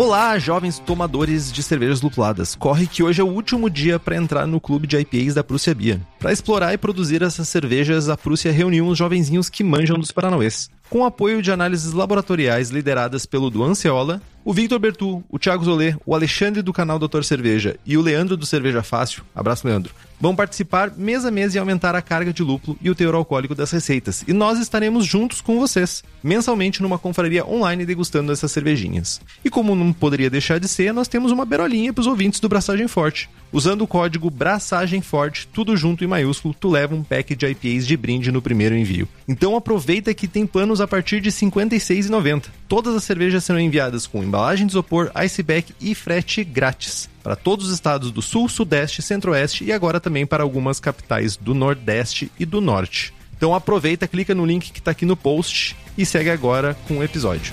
Olá, jovens tomadores de cervejas lupuladas. Corre que hoje é o último dia para entrar no clube de IPAs da Prússia Bia. Para explorar e produzir essas cervejas, a Prússia reuniu uns jovenzinhos que manjam dos Paranauês. Com apoio de análises laboratoriais lideradas pelo Duan Ceola, o Victor Bertu, o Thiago Zolê, o Alexandre do canal Doutor Cerveja e o Leandro do Cerveja Fácil, abraço Leandro, vão participar mês a mês e aumentar a carga de lúpulo e o teor alcoólico das receitas. E nós estaremos juntos com vocês, mensalmente numa confraria online degustando essas cervejinhas. E como não poderia deixar de ser, nós temos uma berolinha para os ouvintes do Braçagem Forte. Usando o código Braçagem Forte, tudo junto em maiúsculo, tu leva um pack de IPAs de brinde no primeiro envio. Então aproveita que tem planos a partir de R$ 56,90. Todas as cervejas serão enviadas com embalagem de isopor, iceback e frete grátis para todos os estados do Sul, Sudeste, Centro-Oeste e agora também para algumas capitais do Nordeste e do Norte. Então aproveita, clica no link que está aqui no post e segue agora com o episódio.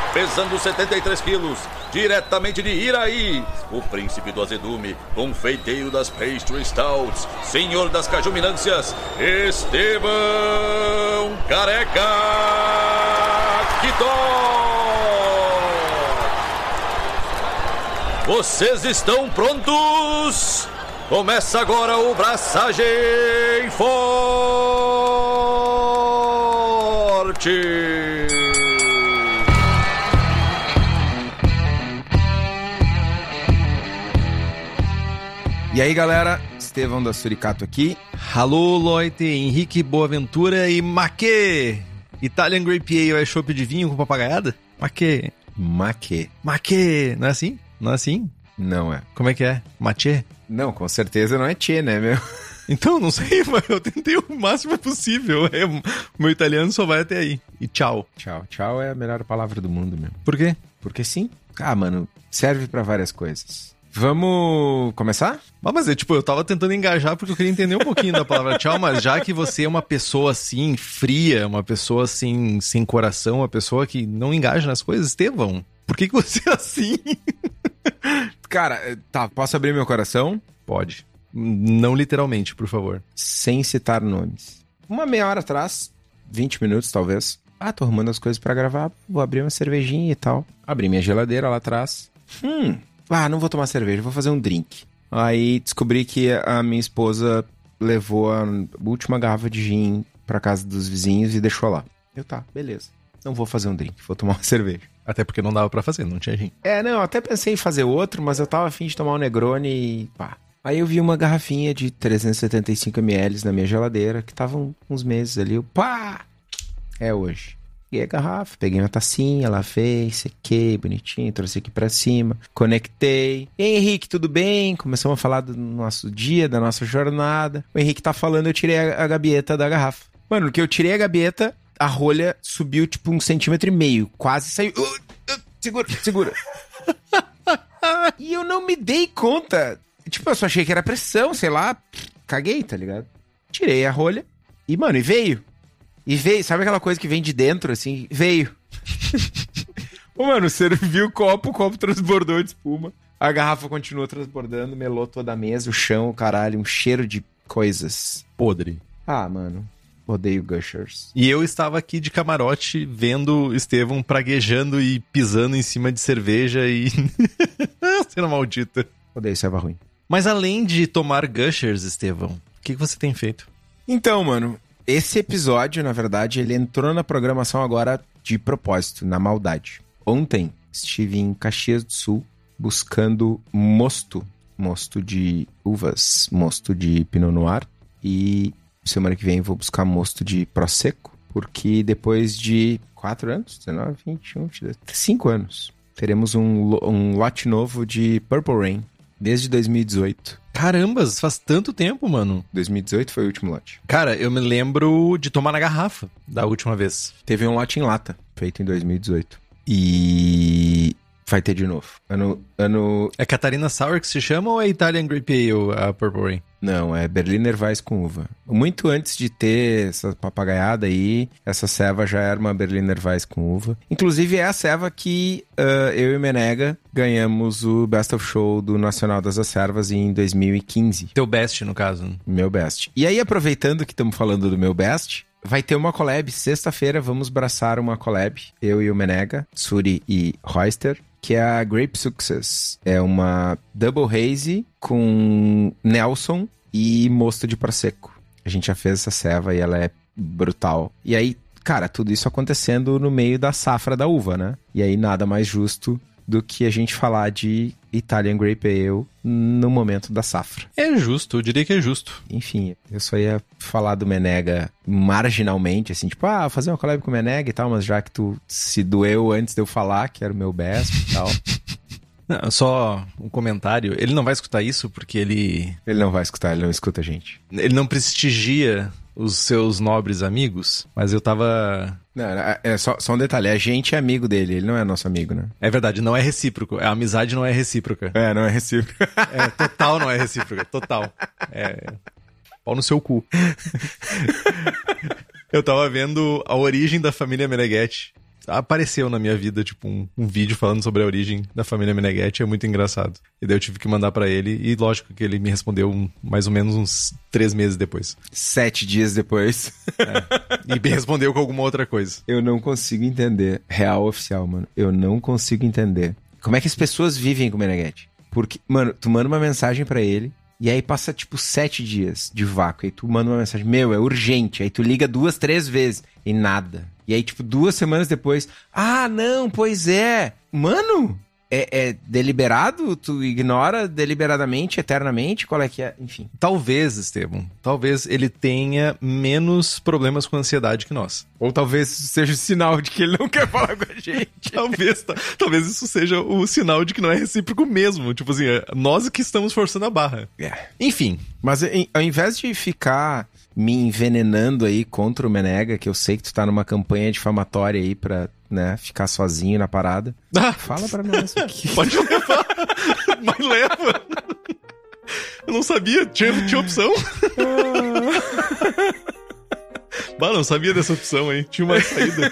pesando 73 quilos, diretamente de Iraí, o príncipe do azedume, confeiteiro das pastry stouts, senhor das cajuminâncias, Estevão Careca Quitó. Vocês estão prontos? Começa agora o Braçagem Forte. E aí, galera, Estevão da Suricato aqui. Alô, Loite, Henrique Boaventura e Maquê! Italian Grape Ale é chopp de vinho com papagaiada? Maquê! Maquê. Maquê! Não é assim? Não é assim? Não é. Como é que é? Matê? Não, com certeza não é tchê, né, meu? Então, não sei, mas eu tentei o máximo possível. É, meu italiano só vai até aí. E tchau. Tchau. Tchau é a melhor palavra do mundo, meu. Por quê? Porque sim. Ah, mano, serve pra várias coisas. Vamos começar? Ah, mas é tipo, eu tava tentando engajar porque eu queria entender um pouquinho da palavra tchau, mas já que você é uma pessoa assim, fria, uma pessoa assim, sem coração, uma pessoa que não engaja nas coisas, Estevão, por que, que você é assim? Cara, tá, posso abrir meu coração? Pode. Não literalmente, por favor. Sem citar nomes. Uma meia hora atrás, 20 minutos talvez. Ah, tô arrumando as coisas pra gravar, vou abrir uma cervejinha e tal. Abri minha geladeira lá atrás. Hum, ah, não vou tomar cerveja, vou fazer um drink. Aí descobri que a minha esposa levou a última garrafa de gin pra casa dos vizinhos e deixou lá. Eu tá, beleza. Não vou fazer um drink, vou tomar uma cerveja. Até porque não dava pra fazer, não tinha gin. É, não, eu até pensei em fazer outro, mas eu tava afim de tomar um Negroni e pá. Aí eu vi uma garrafinha de 375ml na minha geladeira, que tava uns meses ali, eu, pá! É hoje. Peguei a garrafa, peguei uma tacinha, lavei, sequei, bonitinho, trouxe aqui pra cima, conectei. Henrique, tudo bem? Começamos a falar do nosso dia, da nossa jornada. O Henrique tá falando, eu tirei a, a gabieta da garrafa. Mano, no que eu tirei a gabieta, a rolha subiu tipo um centímetro e meio, quase saiu. Uh, uh, segura, segura. e eu não me dei conta. Tipo, eu só achei que era pressão, sei lá. Caguei, tá ligado? Tirei a rolha e, mano, e veio. E veio, sabe aquela coisa que vem de dentro, assim? Veio. Ô, mano, serviu o copo, o copo transbordou de espuma. A garrafa continuou transbordando, melou toda a mesa, o chão, o caralho, um cheiro de coisas. Podre. Ah, mano, odeio Gushers. E eu estava aqui de camarote vendo o Estevão praguejando e pisando em cima de cerveja e. Cena maldita. Odeio serva ruim. Mas além de tomar gushers, Estevão, o que, que você tem feito? Então, mano, esse episódio, na verdade, ele entrou na programação agora de propósito, na maldade. Ontem estive em Caxias do Sul buscando mosto, mosto de uvas, mosto de Pinot Noir e semana que vem vou buscar mosto de Prosecco, porque depois de 4 anos, 19, 21, 22, 5 anos, teremos um, um lote novo de Purple Rain desde 2018. Carambas, faz tanto tempo, mano. 2018 foi o último lote. Cara, eu me lembro de tomar na garrafa da última vez. Teve um lote em lata, feito em 2018. E Vai ter de novo. Ano, ano... É Catarina Sour que se chama ou é Italian Grape Ale, a Purple Rain? Não, é Berliner Weiss com uva. Muito antes de ter essa papagaiada aí, essa ceva já era uma Berliner Weiss com uva. Inclusive é a ceva que uh, eu e Menega ganhamos o Best of Show do Nacional das Acervas em 2015. Teu best, no caso. Meu best. E aí, aproveitando que estamos falando do meu best, vai ter uma collab. Sexta-feira vamos braçar uma collab. Eu e o Menega, Suri e Royster. Que é a Grape Success. É uma Double Haze com Nelson e mosto de Prosecco. A gente já fez essa ceva e ela é brutal. E aí, cara, tudo isso acontecendo no meio da safra da uva, né? E aí nada mais justo do que a gente falar de Italian Grape Ale no momento da safra. É justo, eu diria que é justo. Enfim, eu só ia falar do Menega marginalmente, assim, tipo, ah, fazer uma collab com o Menega e tal, mas já que tu se doeu antes de eu falar, que era o meu best e tal. Não, só um comentário. Ele não vai escutar isso porque ele, ele não vai escutar, ele não escuta a gente. ele não prestigia os seus nobres amigos, mas eu tava. Não, é só, só um detalhe, a gente é amigo dele, ele não é nosso amigo, né? É verdade, não é recíproco. A amizade não é recíproca. É, não é recíproco. É, total não é recíproca. Total. É. Pau no seu cu. Eu tava vendo a origem da família Meneghetti. Apareceu na minha vida, tipo, um, um vídeo falando sobre a origem da família Meneghetti. É muito engraçado. E daí eu tive que mandar pra ele. E lógico que ele me respondeu um- mais ou menos uns três meses depois. Sete dias depois. E me respondeu com alguma outra coisa. Eu não consigo entender. Real oficial, mano. Eu não consigo entender. Como é que as pessoas vivem com o Meneghetti? Porque, mano, tu manda uma mensagem pra ele. E aí passa, tipo, sete dias de vácuo. Aí tu manda uma mensagem, meu, é urgente. Aí tu liga duas, três vezes. E nada. E aí, tipo, duas semanas depois, ah, não, pois é. Mano, é, é deliberado? Tu ignora deliberadamente, eternamente? Qual é que é? Enfim. Talvez, Estevam, talvez ele tenha menos problemas com ansiedade que nós. Ou talvez seja o sinal de que ele não quer falar com a gente. Talvez, tá- talvez isso seja o sinal de que não é recíproco mesmo. Tipo assim, é nós que estamos forçando a barra. É. Enfim, Mas em- ao invés de ficar me envenenando aí contra o Menega, que eu sei que tu tá numa campanha difamatória aí pra, né, ficar sozinho na parada, Ah, fala pra nós o que... pode levar. Mas leva. Eu não sabia, tinha, tinha opção. bah, não sabia dessa opção aí. Tinha uma saída.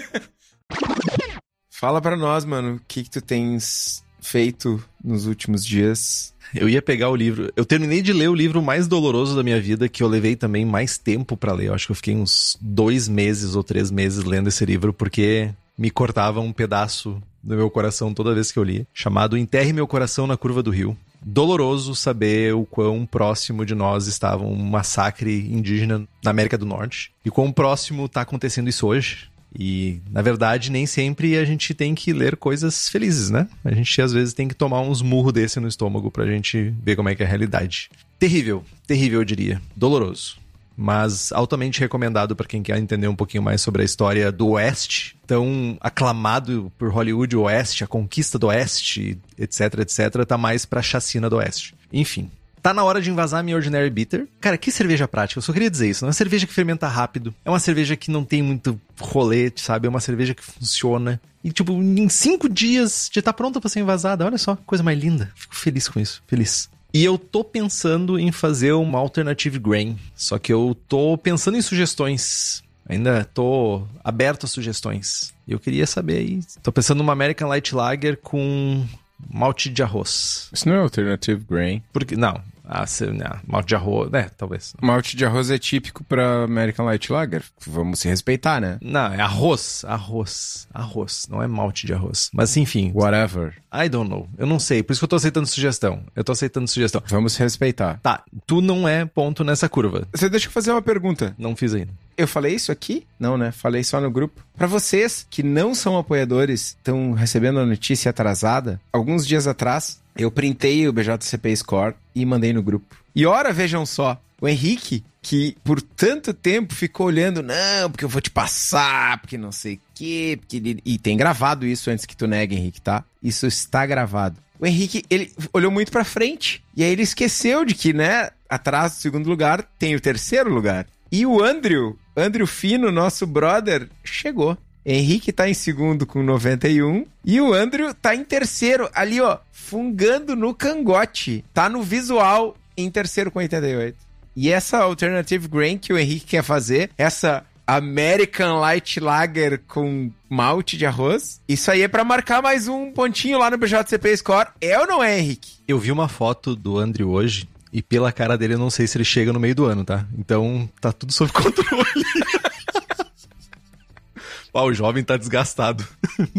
Fala pra nós, mano, o que que tu tens feito nos últimos dias? Eu ia pegar o livro. Eu terminei de ler o livro mais doloroso da minha vida, que eu levei também mais tempo pra ler. Eu acho que eu fiquei uns dois meses ou três meses lendo esse livro, porque me cortava um pedaço do meu coração toda vez que eu lia. Chamado Enterre Meu Coração na Curva do Rio. Doloroso saber o quão próximo de nós estava um massacre indígena na América do Norte. E quão próximo tá acontecendo isso hoje. E, na verdade, nem sempre a gente tem que ler coisas felizes, né? A gente, às vezes, tem que tomar uns murros desse no estômago pra gente ver como é que é a realidade. Terrível, terrível, eu diria. Doloroso. Mas altamente recomendado pra quem quer entender um pouquinho mais sobre a história do Oeste, tão aclamado por Hollywood, o Oeste, a conquista do Oeste, etc, etc, tá mais pra chacina do Oeste. Enfim, Tá na hora de invasar minha Ordinary Bitter. Cara, que cerveja prática. Eu só queria dizer isso. Não é uma cerveja que fermenta rápido. É uma cerveja que não tem muito rolete, sabe? É uma cerveja que funciona. E, tipo, em cinco dias já tá pronta pra ser invasada. Olha só, coisa mais linda. Fico feliz com isso. Feliz. E eu tô pensando em fazer uma Alternative Grain. Só que eu tô pensando em sugestões. Ainda tô aberto a sugestões. Eu queria saber aí. Tô pensando numa American Light Lager com malte de arroz. Isso não é Alternative Grain. Porque, não, ah, não, malte de arroz, né, talvez. Malte de arroz é típico pra American Light Lager. Vamos se respeitar, né? Não, é arroz, arroz, arroz, não é malte de arroz. Mas enfim, Whatever. I don't know, eu não sei, por isso que eu tô aceitando sugestão. Eu tô aceitando sugestão. Vamos se respeitar. Tá, tu não é ponto nessa curva. Você deixa eu fazer uma pergunta. Não fiz ainda. Eu falei isso aqui? Não, né? Falei só no grupo. Pra vocês que não são apoiadores, estão recebendo a notícia atrasada, alguns dias atrás, eu printei o BJCP Score e mandei no grupo. E ora, vejam só, o Henrique, que por tanto tempo ficou olhando, não, porque eu vou te passar, porque não sei o quê, porque... E tem gravado isso antes que tu negue, Henrique, tá? Isso está gravado. O Henrique, ele olhou muito pra frente. E aí ele esqueceu de que, né, atrás do segundo lugar tem o terceiro lugar. E o Andrew, Andrew Fino, nosso brother, chegou. Henrique tá em segundo com 91 e o Andrew tá em terceiro, ali ó, fungando no cangote. Tá no visual em terceiro com 88. E essa Alternative Grain que o Henrique quer fazer, essa American Light Lager com malte de arroz. Isso aí é para marcar mais um pontinho lá no BJCP Score. É ou não é, Henrique? Eu vi uma foto do Andrew hoje e pela cara dele eu não sei se ele chega no meio do ano, tá? Então tá tudo sob controle. Pá, o jovem tá desgastado.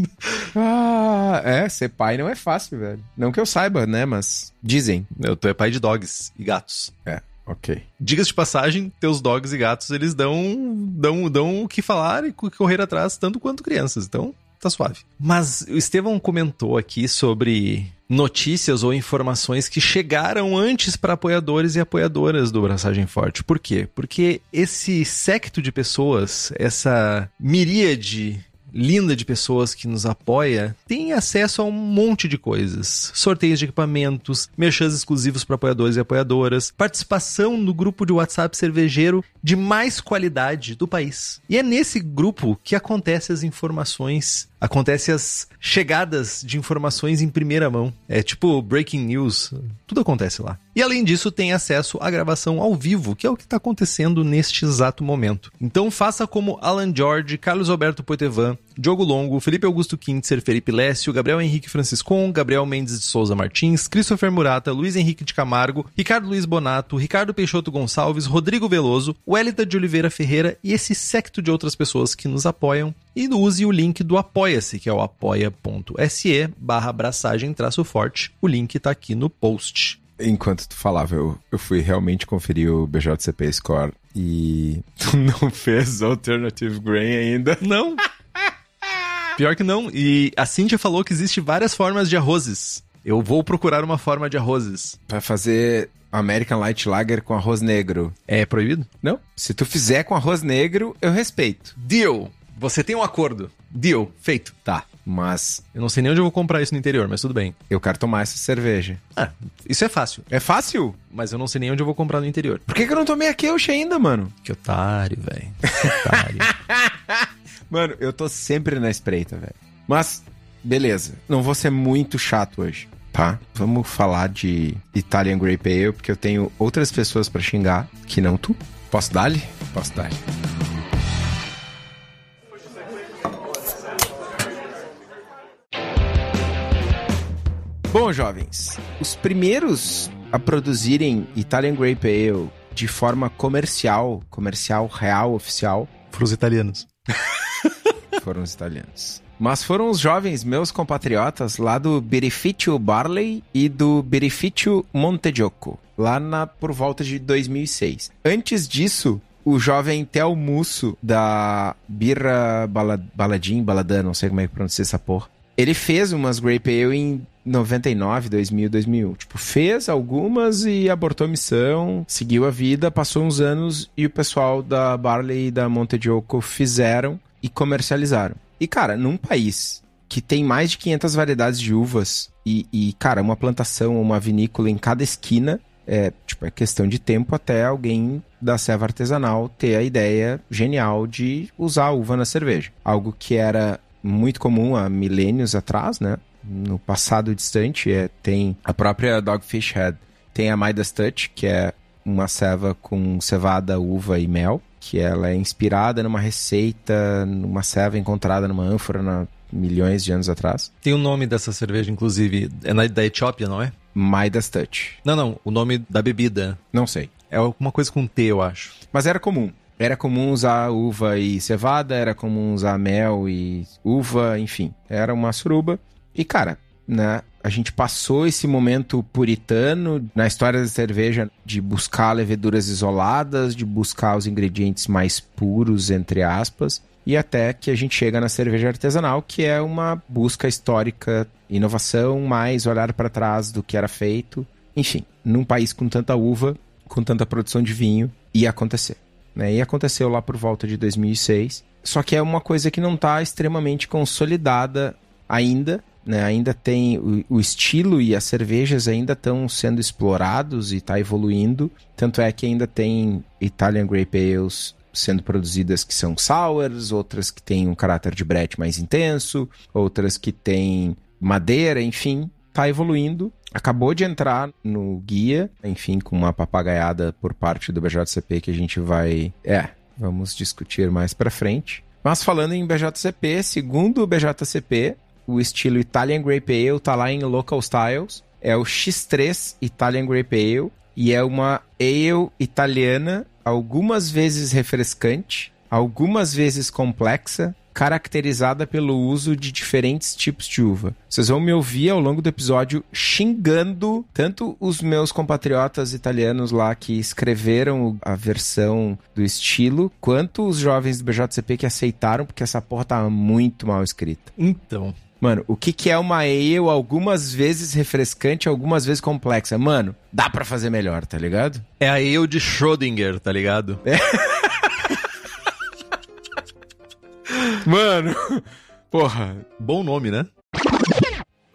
ah, é, ser pai não é fácil, velho. Não que eu saiba, né, mas dizem. Eu, tu é pai de dogs e gatos. É. Ok. Digas de passagem, teus dogs e gatos, eles dão, dão, dão o que falar e correr atrás, tanto quanto crianças. Então, tá suave. Mas o Estevão comentou aqui sobre notícias ou informações que chegaram antes para apoiadores e apoiadoras do Braçagem Forte. Por quê? Porque esse secto de pessoas, essa miríade linda de pessoas que nos apoia tem acesso a um monte de coisas. Sorteios de equipamentos, merchans exclusivos para apoiadores e apoiadoras, participação no grupo de WhatsApp cervejeiro de mais qualidade do país. E é nesse grupo que acontecem as informações acontece as chegadas de informações em primeira mão. É tipo breaking news, tudo acontece lá. E além disso, tem acesso à gravação ao vivo, que é o que está acontecendo neste exato momento. Então faça como Alan George, Carlos Alberto Poitevin, Diogo Longo, Felipe Augusto Kintzer, Felipe Lécio, Gabriel Henrique Franciscon, Gabriel Mendes de Souza Martins, Christopher Murata, Luiz Henrique de Camargo, Ricardo Luiz Bonato, Ricardo Peixoto Gonçalves, Rodrigo Veloso, Welita de Oliveira Ferreira e esse secto de outras pessoas que nos apoiam. E use o link do Apoia-se, que é o apoia.se barra abraçagem traço forte. O link está aqui no post. Enquanto tu falava, eu, eu fui realmente conferir o BJCP Score e tu não fez Alternative Grain ainda. Não. Pior que não. E a Cintia falou que existe várias formas de arrozes. Eu vou procurar uma forma de arrozes. Pra fazer American Light Lager com arroz negro. É proibido? Não. Se tu fizer com arroz negro, eu respeito. Deal. Você tem um acordo. Deal. Feito. Tá. Mas. Eu não sei nem onde eu vou comprar isso no interior, mas tudo bem. Eu quero tomar essa cerveja. Ah, isso é fácil. É fácil? Mas eu não sei nem onde eu vou comprar no interior. Por que, que eu não tomei a Keush ainda, mano? Que otário, velho. Otário. Mano, eu tô sempre na espreita, velho. Mas, beleza. Não vou ser muito chato hoje, tá? Vamos falar de Italian Grape Ale, porque eu tenho outras pessoas para xingar que não tu. Posso dar-lhe? Posso dar-lhe. Bom, jovens, os primeiros a produzirem Italian Grape Ale de forma comercial, comercial real, oficial, foram os italianos. foram os italianos. Mas foram os jovens meus compatriotas lá do Beneficio Barley e do Beneficio Montegioco, lá na, por volta de 2006. Antes disso, o jovem Tel Musso da Birra Balad Baladim, Baladã, não sei como é que pronuncia essa porra. Ele fez umas Grape Ale em 99, 2000, 2001. Tipo, fez algumas e abortou a missão, seguiu a vida, passou uns anos e o pessoal da Barley e da Montegioco fizeram e comercializaram. E, cara, num país que tem mais de 500 variedades de uvas e, e, cara, uma plantação, uma vinícola em cada esquina, é, tipo, é questão de tempo até alguém da serva artesanal ter a ideia genial de usar a uva na cerveja. Algo que era muito comum há milênios atrás, né? No passado distante, é, tem a própria Dogfish Head, tem a Midas Touch, que é uma ceva com cevada, uva e mel, que ela é inspirada numa receita, numa ceva encontrada numa ânfora na milhões de anos atrás. Tem o nome dessa cerveja, inclusive, é na, da Etiópia, não é? Midas Touch. Não, não, o nome da bebida. Não sei. É alguma coisa com T, eu acho. Mas era comum. Era comum usar uva e cevada, era comum usar mel e uva, enfim. Era uma suruba. E, cara, né? A gente passou esse momento puritano na história da cerveja de buscar leveduras isoladas, de buscar os ingredientes mais puros, entre aspas, e até que a gente chega na cerveja artesanal, que é uma busca histórica, inovação, mais olhar para trás do que era feito. Enfim, num país com tanta uva, com tanta produção de vinho, ia acontecer. Né? E aconteceu lá por volta de 2006. Só que é uma coisa que não está extremamente consolidada ainda, né? Ainda tem o, o, estilo e as cervejas ainda estão sendo explorados e está evoluindo. Tanto é que ainda tem Italian Grape Ales sendo produzidas que são sours, outras que têm um caráter de brete mais intenso, outras que têm madeira, enfim, tá evoluindo. Acabou de entrar no guia, enfim, com uma papagaiada por parte do BJCP que a gente vai, é, vamos discutir mais para frente. Mas falando em BJCP, segundo o BJCP, o estilo Italian Grape Ale tá lá em Local Styles. É o X3 Italian Grape Ale e é uma ale italiana, algumas vezes refrescante, algumas vezes complexa, caracterizada pelo uso de diferentes tipos de uva. Vocês vão me ouvir ao longo do episódio xingando tanto os meus compatriotas italianos lá que escreveram a versão do estilo, quanto os jovens do BJCP que aceitaram, porque essa porra tava muito mal escrita. Então, Mano, o que, que é uma ale algumas vezes refrescante, algumas vezes complexa? Mano, dá para fazer melhor, tá ligado? é a ale de Schrödinger, tá ligado? Mano, porra. Bom nome, né?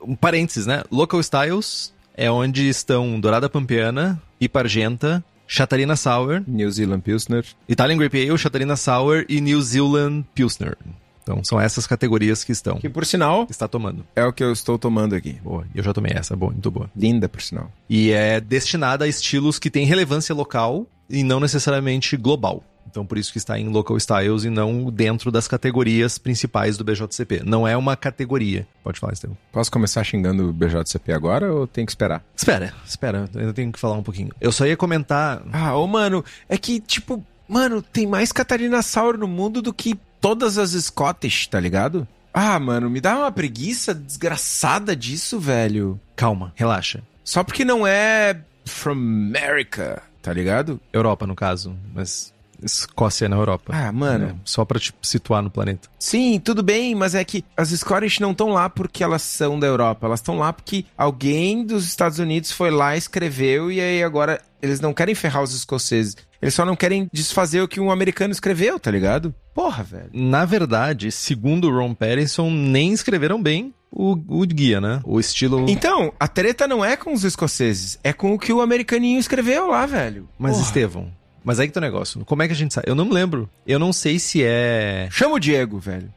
Um parênteses, né? Local Styles é onde estão Dourada Pampeana, Ipargenta, Chatarina Sour, New Zealand Pilsner. Italian Grape Ale, Chatarina Sour e New Zealand Pilsner. Então são essas categorias que estão. Que por sinal Está tomando. é o que eu estou tomando aqui. Boa. E eu já tomei essa, boa, muito boa. Linda, por sinal. E é destinada a estilos que têm relevância local e não necessariamente global. Então por isso que está em local styles e não dentro das categorias principais do BJCP. Não é uma categoria. Pode falar, Estevam. Posso começar xingando o BJCP agora ou tem que esperar? Espera, espera, eu ainda tenho que falar um pouquinho. Eu só ia comentar. Ah, ô mano, é que, tipo, mano, tem mais Catarina Sour no mundo do que todas as Scottish, tá ligado? Ah, mano, me dá uma preguiça desgraçada disso, velho. Calma, relaxa. Só porque não é from America, tá ligado? Europa, no caso, mas Escócia é na Europa. Ah, mano. É, só pra te situar no planeta. Sim, tudo bem, mas é que as Scottish não estão lá porque elas são da Europa. Elas estão lá porque alguém dos Estados Unidos foi lá, escreveu e aí agora eles não querem ferrar os escoceses. Eles só não querem desfazer o que um americano escreveu, tá ligado? Porra, velho. Na verdade, segundo o Ron Pattinson, nem escreveram bem o, o guia, né? O estilo. Então, a treta não é com os escoceses, é com o que o americaninho escreveu lá, velho. Mas, Porra. Estevão, mas aí que tá o negócio. Como é que a gente sabe? Eu não me lembro. Eu não sei se é. Chama o Diego, velho.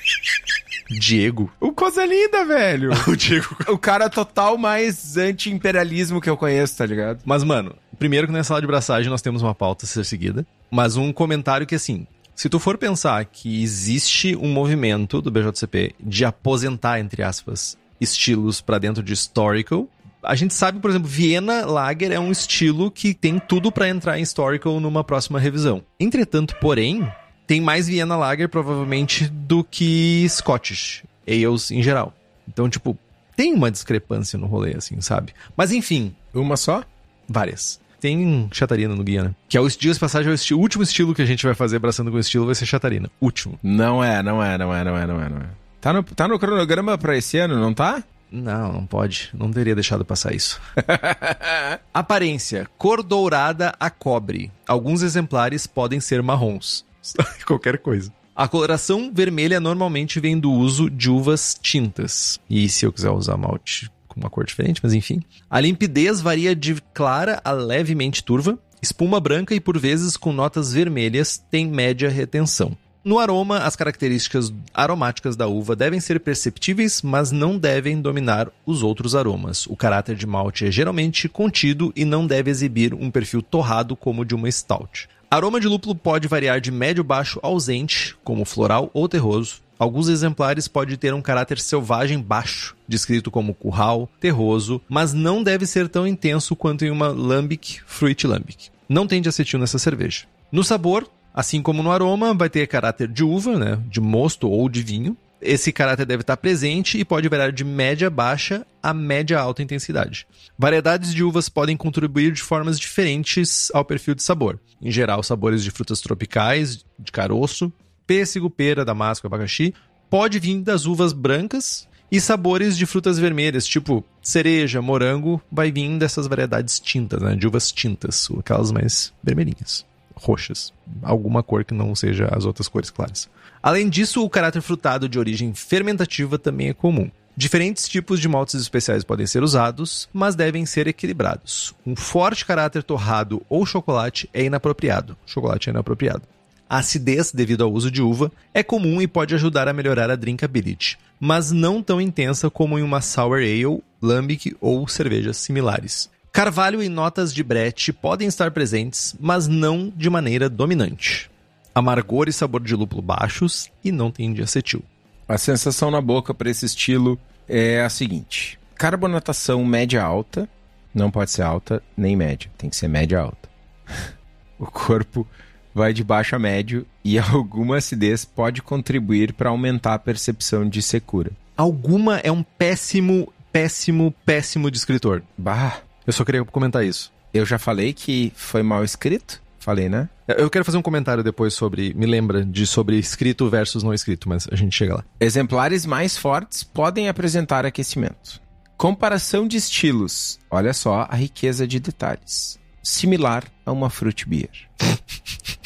Diego. O Coisa Linda, velho. o Diego. o cara total mais anti-imperialismo que eu conheço, tá ligado? Mas, mano, primeiro que na sala de braçagem nós temos uma pauta a ser seguida. Mas um comentário que, assim, se tu for pensar que existe um movimento do BJCP de aposentar, entre aspas, estilos pra dentro de historical, a gente sabe, por exemplo, Viena Lager é um estilo que tem tudo pra entrar em historical numa próxima revisão. Entretanto, porém, tem mais Viena Lager provavelmente do que Scottish ales em geral. Então, tipo, tem uma discrepância no rolê, assim, sabe? Mas enfim, Uma só? várias. Tem chatarina no guia, né? Que é o dias passagem, é o, esti- o último estilo que a gente vai fazer abraçando com estilo vai ser chatarina. Último. Não é, não é, não é, não é, não é, não é. Tá no, tá no cronograma pra esse ano, não tá? Não, não pode. Não teria deixado passar isso. Aparência: cor dourada a cobre. Alguns exemplares podem ser marrons. Qualquer coisa. A coloração vermelha normalmente vem do uso de uvas tintas. E se eu quiser usar malte com uma cor diferente, mas enfim. A limpidez varia de clara a levemente turva. Espuma branca e por vezes com notas vermelhas tem média retenção. No aroma, as características aromáticas da uva devem ser perceptíveis, mas não devem dominar os outros aromas. O caráter de malte é geralmente contido e não deve exibir um perfil torrado como o de uma stout. Aroma de lúpulo pode variar de médio-baixo ausente, como floral ou terroso. Alguns exemplares podem ter um caráter selvagem baixo, descrito como curral, terroso, mas não deve ser tão intenso quanto em uma lambic, fruit lambic. Não tem de acetil nessa cerveja. No sabor, assim como no aroma, vai ter caráter de uva, né, de mosto ou de vinho. Esse caráter deve estar presente e pode variar de média baixa a média alta intensidade. Variedades de uvas podem contribuir de formas diferentes ao perfil de sabor. Em geral, sabores de frutas tropicais, de caroço, pêssego, pera, damasco, abacaxi, pode vir das uvas brancas e sabores de frutas vermelhas, tipo cereja, morango, vai vir dessas variedades tintas, né, de uvas tintas, aquelas mais vermelhinhas, roxas, alguma cor que não seja as outras cores claras. Além disso, o caráter frutado de origem fermentativa também é comum. Diferentes tipos de maltes especiais podem ser usados, mas devem ser equilibrados. Um forte caráter torrado ou chocolate é inapropriado. Chocolate é inapropriado. A acidez, devido ao uso de uva, é comum e pode ajudar a melhorar a drinkability, mas não tão intensa como em uma sour ale, lambic ou cervejas similares. Carvalho e notas de brete podem estar presentes, mas não de maneira dominante. Amargor e sabor de lúpulo baixos e não tem de acetil. A sensação na boca para esse estilo é a seguinte: carbonatação média alta, não pode ser alta nem média, tem que ser média alta. o corpo vai de baixo a médio e alguma acidez pode contribuir para aumentar a percepção de secura. Alguma é um péssimo, péssimo, péssimo descritor. Bah, Eu só queria comentar isso. eu já falei que foi mal escrito? Falei, né? Eu quero fazer um comentário depois sobre. Me lembra de sobre escrito versus não escrito, mas a gente chega lá. Exemplares mais fortes podem apresentar aquecimento. Comparação de estilos. Olha só a riqueza de detalhes. Similar a uma fruit beer.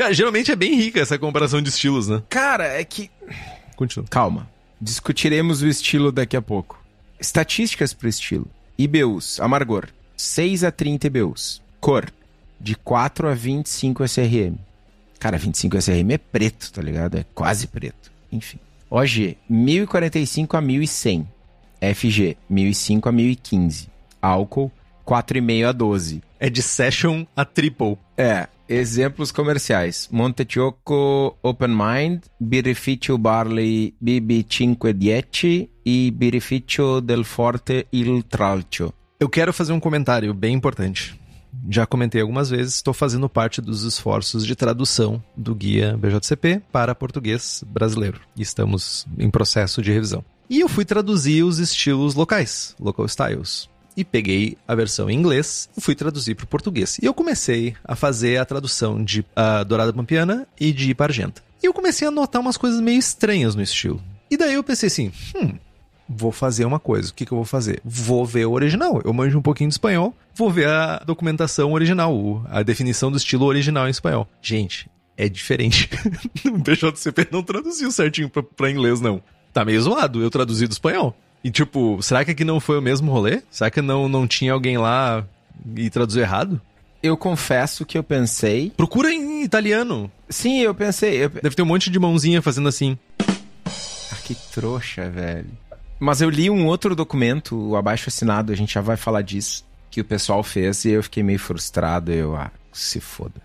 Cara, geralmente é bem rica essa comparação de estilos, né? Cara, é que Continua. Calma. Discutiremos o estilo daqui a pouco. Estatísticas para o estilo. IBUs, amargor, 6 a 30 IBUs. Cor, de 4 a 25 SRM. Cara, 25 SRM é preto, tá ligado? É quase preto. Enfim. OG, 1045 a 1100. FG, 1005 a 1015. Álcool, 4,5 a 12. É de session a triple. É, exemplos comerciais. Montechoco Open Mind, Birrificio Barley BB5 Dieci e Birrificio del Forte Il Tralcio. Eu quero fazer um comentário bem importante. Já comentei algumas vezes, estou fazendo parte dos esforços de tradução do guia BJCP para português brasileiro. Estamos em processo de revisão. E eu fui traduzir os estilos locais, local styles. E peguei a versão em inglês e fui traduzir para o português. E eu comecei a fazer a tradução de uh, Dourada Pampiana e de Ipargenta. E eu comecei a notar umas coisas meio estranhas no estilo. E daí eu pensei assim, hum, vou fazer uma coisa. O que, que eu vou fazer? Vou ver o original. Eu manjo um pouquinho de espanhol, vou ver a documentação original, a definição do estilo original em espanhol. Gente, é diferente. o BJCP não traduziu certinho pra inglês, não. Tá meio zoado, eu traduzi do espanhol. E tipo, será que aqui não foi o mesmo rolê? Será que não, não tinha alguém lá e traduziu errado? Eu confesso que eu pensei. Procura em italiano. Sim, eu pensei. eu- Deve ter um monte de mãozinha fazendo assim. Ah, que trouxa, velho. Mas eu li um outro documento, o abaixo assinado, a gente já vai falar disso, que o pessoal fez e eu fiquei meio frustrado. Eu, ah, se foda.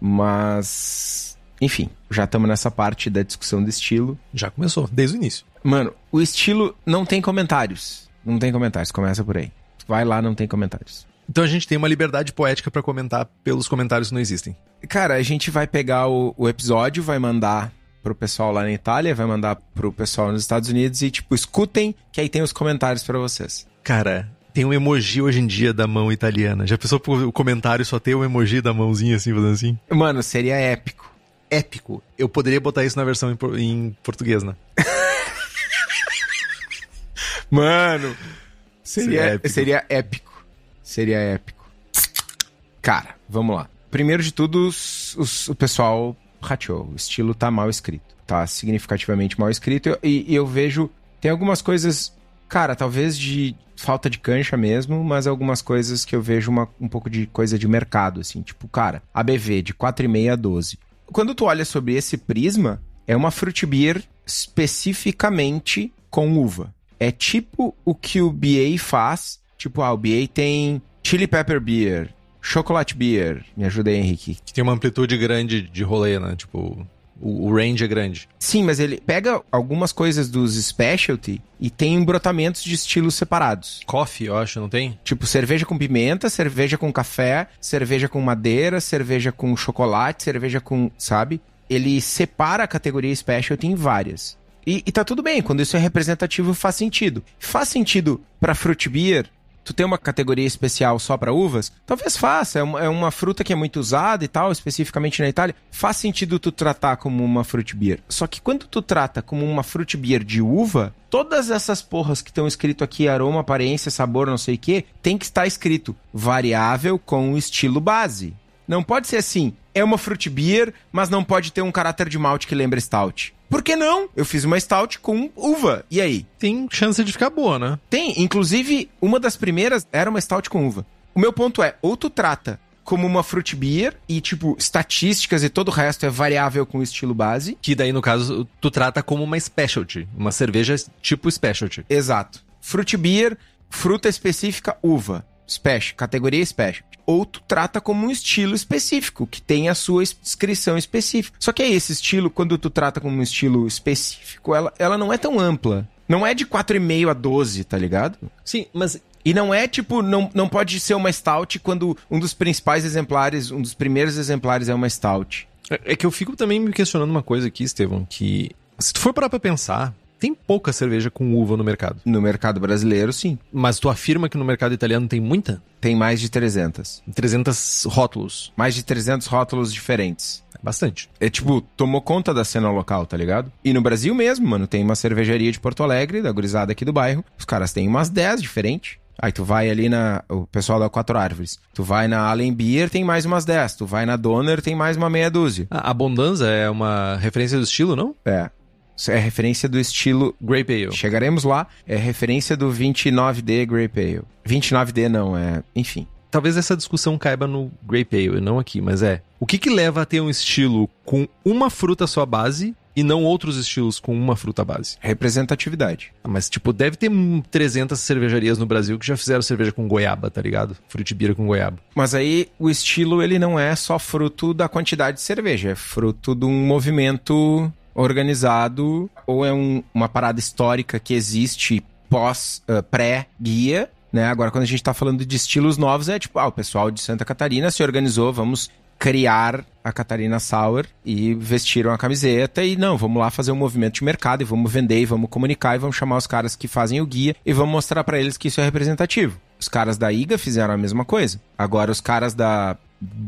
Mas. Enfim, já estamos nessa parte da discussão do estilo. Já começou, desde o início. Mano, o estilo não tem comentários. Não tem comentários, começa por aí. Vai lá, não tem comentários. Então a gente tem uma liberdade poética pra comentar pelos comentários que não existem. Cara, a gente vai pegar o, o episódio, vai mandar pro pessoal lá na Itália, vai mandar pro pessoal nos Estados Unidos e, tipo, escutem, que aí tem os comentários pra vocês. Cara, tem um emoji hoje em dia da mão italiana. Já pensou pro comentário só ter o emoji da mãozinha assim, fazendo assim? Mano, seria épico. Épico. Eu poderia botar isso na versão em, em português, né? Mano, seria, Seria épico. seria épico. Seria épico. Cara, vamos lá. Primeiro de tudo, os- os- o pessoal rateou. O estilo tá mal escrito. Tá significativamente mal escrito. E, e eu vejo. Tem algumas coisas. Cara, talvez de falta de cancha mesmo, mas algumas coisas que eu vejo uma, um pouco de coisa de mercado, assim. Tipo, cara, ABV de 4,5 a 12. Quando tu olha sobre esse prisma, é uma fruit beer especificamente com uva. É tipo o que o BA faz. Tipo, ah, o BA tem chili pepper beer, chocolate beer. Me ajuda aí, Henrique. Que tem uma amplitude grande de rolê, né? Tipo, o, range é grande. Sim, mas ele pega algumas coisas dos specialty e tem brotamentos de estilos separados. Coffee, eu acho, não tem? Tipo, cerveja com pimenta, cerveja com café, cerveja com madeira, cerveja com chocolate, cerveja com. Sabe? Ele separa a categoria specialty em várias. E, e tá tudo bem, quando isso é representativo faz sentido. Faz sentido pra fruit beer tu ter uma categoria especial só pra uvas? Talvez faça, é uma, é uma fruta que é muito usada e tal, especificamente na Itália. Faz sentido tu tratar como uma fruit beer. Só que quando tu trata como uma fruit beer de uva, todas essas porras que estão escrito aqui, aroma, aparência, sabor, não sei o que, tem que estar escrito variável com o estilo base. Não pode ser assim, é uma fruit beer, mas não pode ter um caráter de malte que lembra stout. Por que não? Eu fiz uma stout com uva. E aí? Tem chance de ficar boa, né? Tem. Inclusive, uma das primeiras era uma stout com uva. O meu ponto é, ou tu trata como uma fruit beer e, tipo, estatísticas e todo o resto é variável com o estilo base. Que daí, no caso, tu trata como uma specialty. Uma cerveja tipo specialty. Exato. Fruit beer, fruta específica, uva. Special, categoria special. Ou tu trata como um estilo específico, que tem a sua descrição específica. Só que é esse estilo, quando tu trata como um estilo específico, ela, ela não é tão ampla. Não é de 4,5 a 12, tá ligado? Sim, mas E não é tipo, não, não pode ser uma stout quando um dos principais exemplares, um dos primeiros exemplares é uma stout. é é que eu fico também me questionando uma coisa aqui, Estevão, que se tu for parar pra pensar, tem pouca cerveja com uva no mercado. No mercado brasileiro, sim. Mas tu afirma que no mercado italiano tem muita? Tem mais de 300. 300 rótulos. Mais de 300 rótulos diferentes. É bastante. É tipo, tomou conta da cena local, tá ligado? E no Brasil mesmo, mano, tem uma cervejaria de Porto Alegre, da gurizada aqui do bairro. Os caras têm umas 10 diferentes. Aí tu vai ali na. O pessoal da Quatro Árvores. Tu vai na Allen Beer, tem mais umas 10. Tu vai na Donner, tem mais uma meia dúzia. A Abundanza é uma referência do estilo, não? É. É referência do estilo. Grape Ale. Chegaremos lá. É referência do 29D Grape Ale. 29D não, é. Enfim. Talvez essa discussão caiba no Grape Ale, não aqui, mas é. O que que leva a ter um estilo com uma fruta só base e não outros estilos com uma fruta base? Representatividade. Ah, Mas, tipo, deve ter hum, 300 cervejarias no Brasil que já fizeram cerveja com goiaba, tá ligado? Frutibira com goiaba. Mas aí o estilo ele não é só fruto da quantidade de cerveja, é fruto de um movimento organizado ou é um- uma parada histórica que existe pós ah, pré-guia, né? Agora quando a gente tá falando de estilos novos é tipo, ah, o pessoal de Santa Catarina se organizou, vamos criar a Catarina Sour e vestiram a camiseta e não, vamos lá fazer um movimento de mercado e vamos vender e vamos comunicar e vamos chamar os caras que fazem o guia e vamos mostrar pra eles que isso é representativo. Os caras da IGA fizeram a mesma coisa. Agora os caras da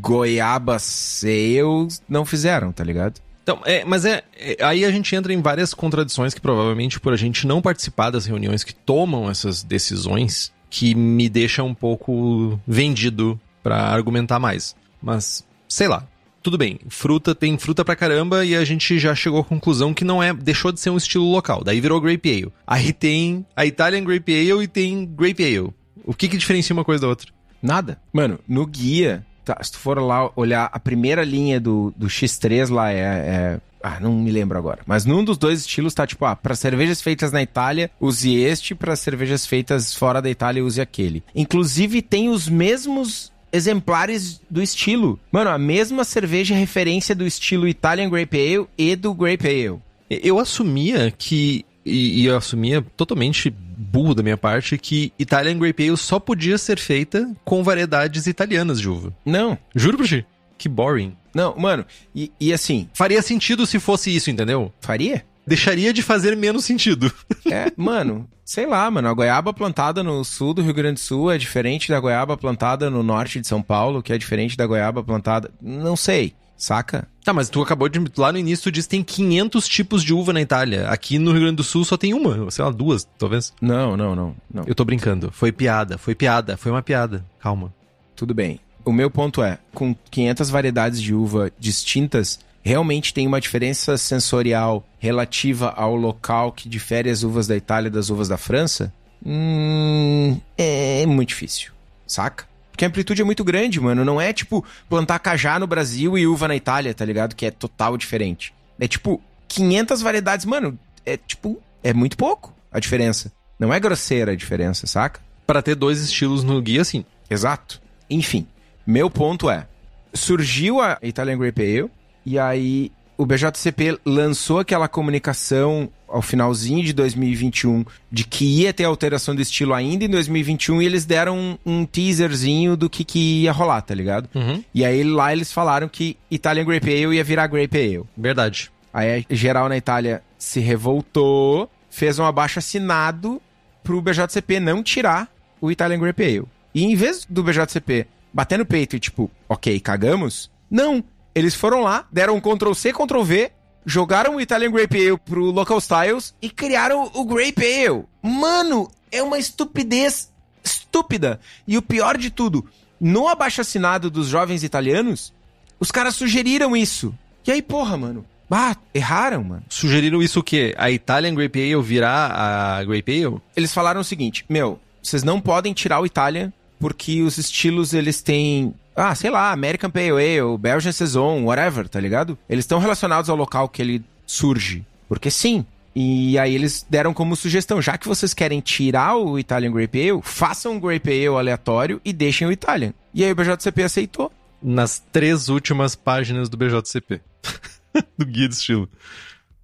Goiaba Sales não fizeram, tá ligado? Então, é, mas é, é- Aí a gente entra em várias contradições que provavelmente por a gente não participar das reuniões que tomam essas decisões, que me deixa um pouco vendido pra argumentar mais. Mas, sei lá. Tudo bem, fruta tem fruta pra caramba e a gente já chegou à conclusão que não é. Deixou de ser um estilo local. Daí virou Grape Ale. Aí tem a Italian Grape Ale e tem Grape Ale. O que que diferencia uma coisa da outra? Nada. Mano, no guia, tá, se tu for lá olhar a primeira linha do, do X3 lá é, é- Ah, não me lembro agora. Mas num dos dois estilos tá tipo, ah, para cervejas feitas na Itália, use este, para cervejas feitas fora da Itália, use aquele. Inclusive tem os mesmos exemplares do estilo. Mano, a mesma cerveja referência do estilo Italian Grape Ale e do Grape Ale. Eu assumia que. E, e eu assumia totalmente burro da minha parte que Italian Grape Ale só podia ser feita com variedades italianas de uva. Não, Juro pra ti. Que boring. não, mano, e, e assim, Faria sentido se fosse isso, entendeu? faria? Deixaria de fazer menos sentido. É, mano, sei lá, mano. A goiaba plantada no sul do Rio Grande do Sul é diferente da goiaba plantada no norte de São Paulo, que é diferente da goiaba plantada. Não sei, saca? Tá, mas tu acabou de. Lá no início tu disse que tem 500 tipos de uva na Itália. Aqui no Rio Grande do Sul só tem uma, sei lá, duas, talvez. Não, não, não, não. Eu tô brincando. Foi piada, foi piada, foi uma piada. Calma. Tudo bem. O meu ponto é, com 500 variedades de uva distintas, realmente tem uma diferença sensorial relativa ao local que difere as uvas da Itália das uvas da França? Hum, é muito difícil, saca? Porque a amplitude é muito grande, mano. Não é tipo plantar cajá no Brasil e uva na Itália, tá ligado? Que é total diferente. É tipo 500 variedades, mano. É tipo, é muito pouco a diferença. Não é grosseira a diferença, saca? Pra ter dois estilos no guia, sim. Exato. Enfim, meu ponto é: surgiu a Italian Grape Ale, e aí o BJCP lançou aquela comunicação ao finalzinho de 2021 de que ia ter alteração do estilo ainda em 2021 e eles deram um, um teaserzinho do que, que ia rolar, tá ligado? Uhum. E aí lá eles falaram que Italian Grape Ale ia virar Grape Ale. Verdade. Aí a geral na Itália se revoltou, fez um abaixo assinado pro BJCP não tirar o Italian Grape Ale. E em vez do BJCP bater no peito e tipo, ok, cagamos, não. Eles foram lá, deram um Ctrl C, Ctrl V, jogaram o Italian Grape Ale pro Local Styles e criaram o Grape Ale. Mano, é uma estupidez estúpida. E o pior de tudo, no abaixo assinado dos jovens italianos, Os caras sugeriram isso. E aí, porra, mano. Ah, erraram, mano. Sugeriram isso o quê? A Italian Grape Ale virar a Grape Ale? Eles falaram o seguinte: Meu, vocês não podem tirar o Italian porque os estilos eles têm. Ah, sei lá, American Pale Ale, Belgian Saison, whatever, tá ligado? Eles estão relacionados ao local que ele surge. Porque sim. E aí eles deram como sugestão, já que vocês querem tirar o Italian Grape Ale, façam um Grape Ale aleatório e deixem o Italian. E aí o BJCP aceitou. Nas três últimas páginas do BJCP. do guia do estilo.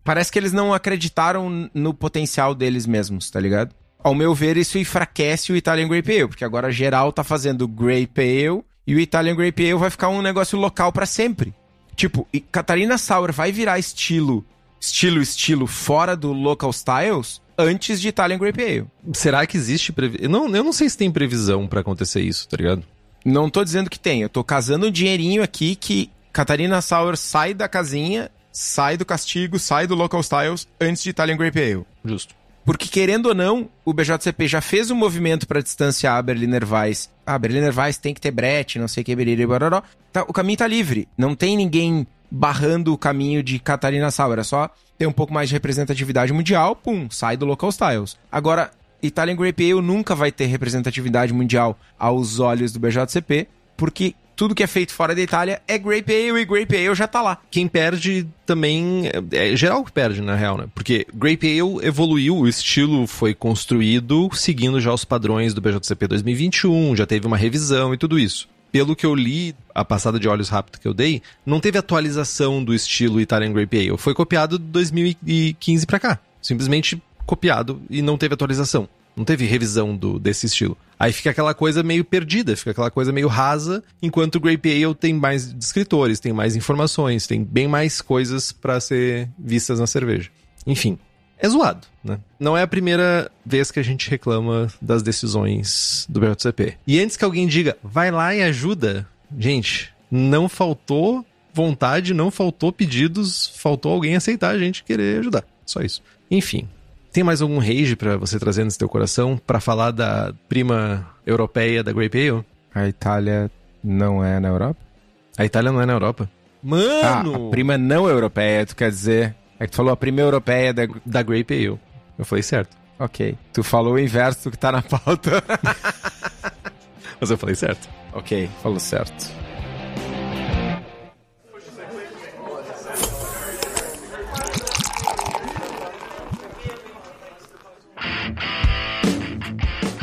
Parece que eles não acreditaram no potencial deles mesmos, tá ligado? Ao meu ver, isso enfraquece o Italian Grape Ale, porque agora geral tá fazendo Grape Ale e o Italian Grape Ale vai ficar um negócio local para sempre. Tipo, Catarina Sour vai virar estilo, estilo, estilo fora do local styles antes de Italian Grape Ale. Será que existe previsão? Não, eu não sei se tem previsão para acontecer isso, tá ligado? Não tô dizendo que tem, eu tô casando um dinheirinho aqui que Catarina Sauer sai da casinha, sai do castigo, sai do local styles antes de Italian Grape Ale. Justo. Porque, querendo ou não, o BJCP já fez um movimento para distanciar a Berliner Weiss. Ah, Berliner Weiss tem que ter brete, não sei o que, beriri, bararó. Tá, o caminho tá livre. Não tem ninguém barrando o caminho de Catarina Sauer. É só ter um pouco mais de representatividade mundial, pum, sai do local styles. Agora, Italian Grape Ale nunca vai ter representatividade mundial aos olhos do BJCP, porque tudo que é feito fora da Itália é Grape Ale e Grape Ale já tá lá. Quem perde também. É, é geral que perde, na real, né? Porque Grape Ale evoluiu, o estilo foi construído seguindo já os padrões do BJCP 2021, já teve uma revisão e tudo isso. Pelo que eu li, a passada de olhos rápido que eu dei, não teve atualização do estilo Italian Grape Ale. Foi copiado de 2015 para cá. Simplesmente copiado e não teve atualização. Não teve revisão do, desse estilo. Aí fica aquela coisa meio perdida, fica aquela coisa meio rasa, enquanto o Grape Ale tem mais descritores, tem mais informações, tem bem mais coisas para ser vistas na cerveja. Enfim, é zoado, né? Não é a primeira vez que a gente reclama das decisões do BJCP. E antes que alguém diga, vai lá e ajuda, gente, não faltou vontade, não faltou pedidos, faltou alguém aceitar a gente querer ajudar. Só isso. Enfim, tem mais algum rage para você trazer nesse teu coração para falar da prima europeia da Grape Ale? A Itália não é na Europa? A Itália não é na Europa. Mano! Ah, a prima não europeia, tu quer dizer? É que tu falou a prima europeia da, da Grape Ale. Eu falei certo. Ok. Tu falou o inverso do que tá na pauta. Mas eu falei certo. Ok, falou certo.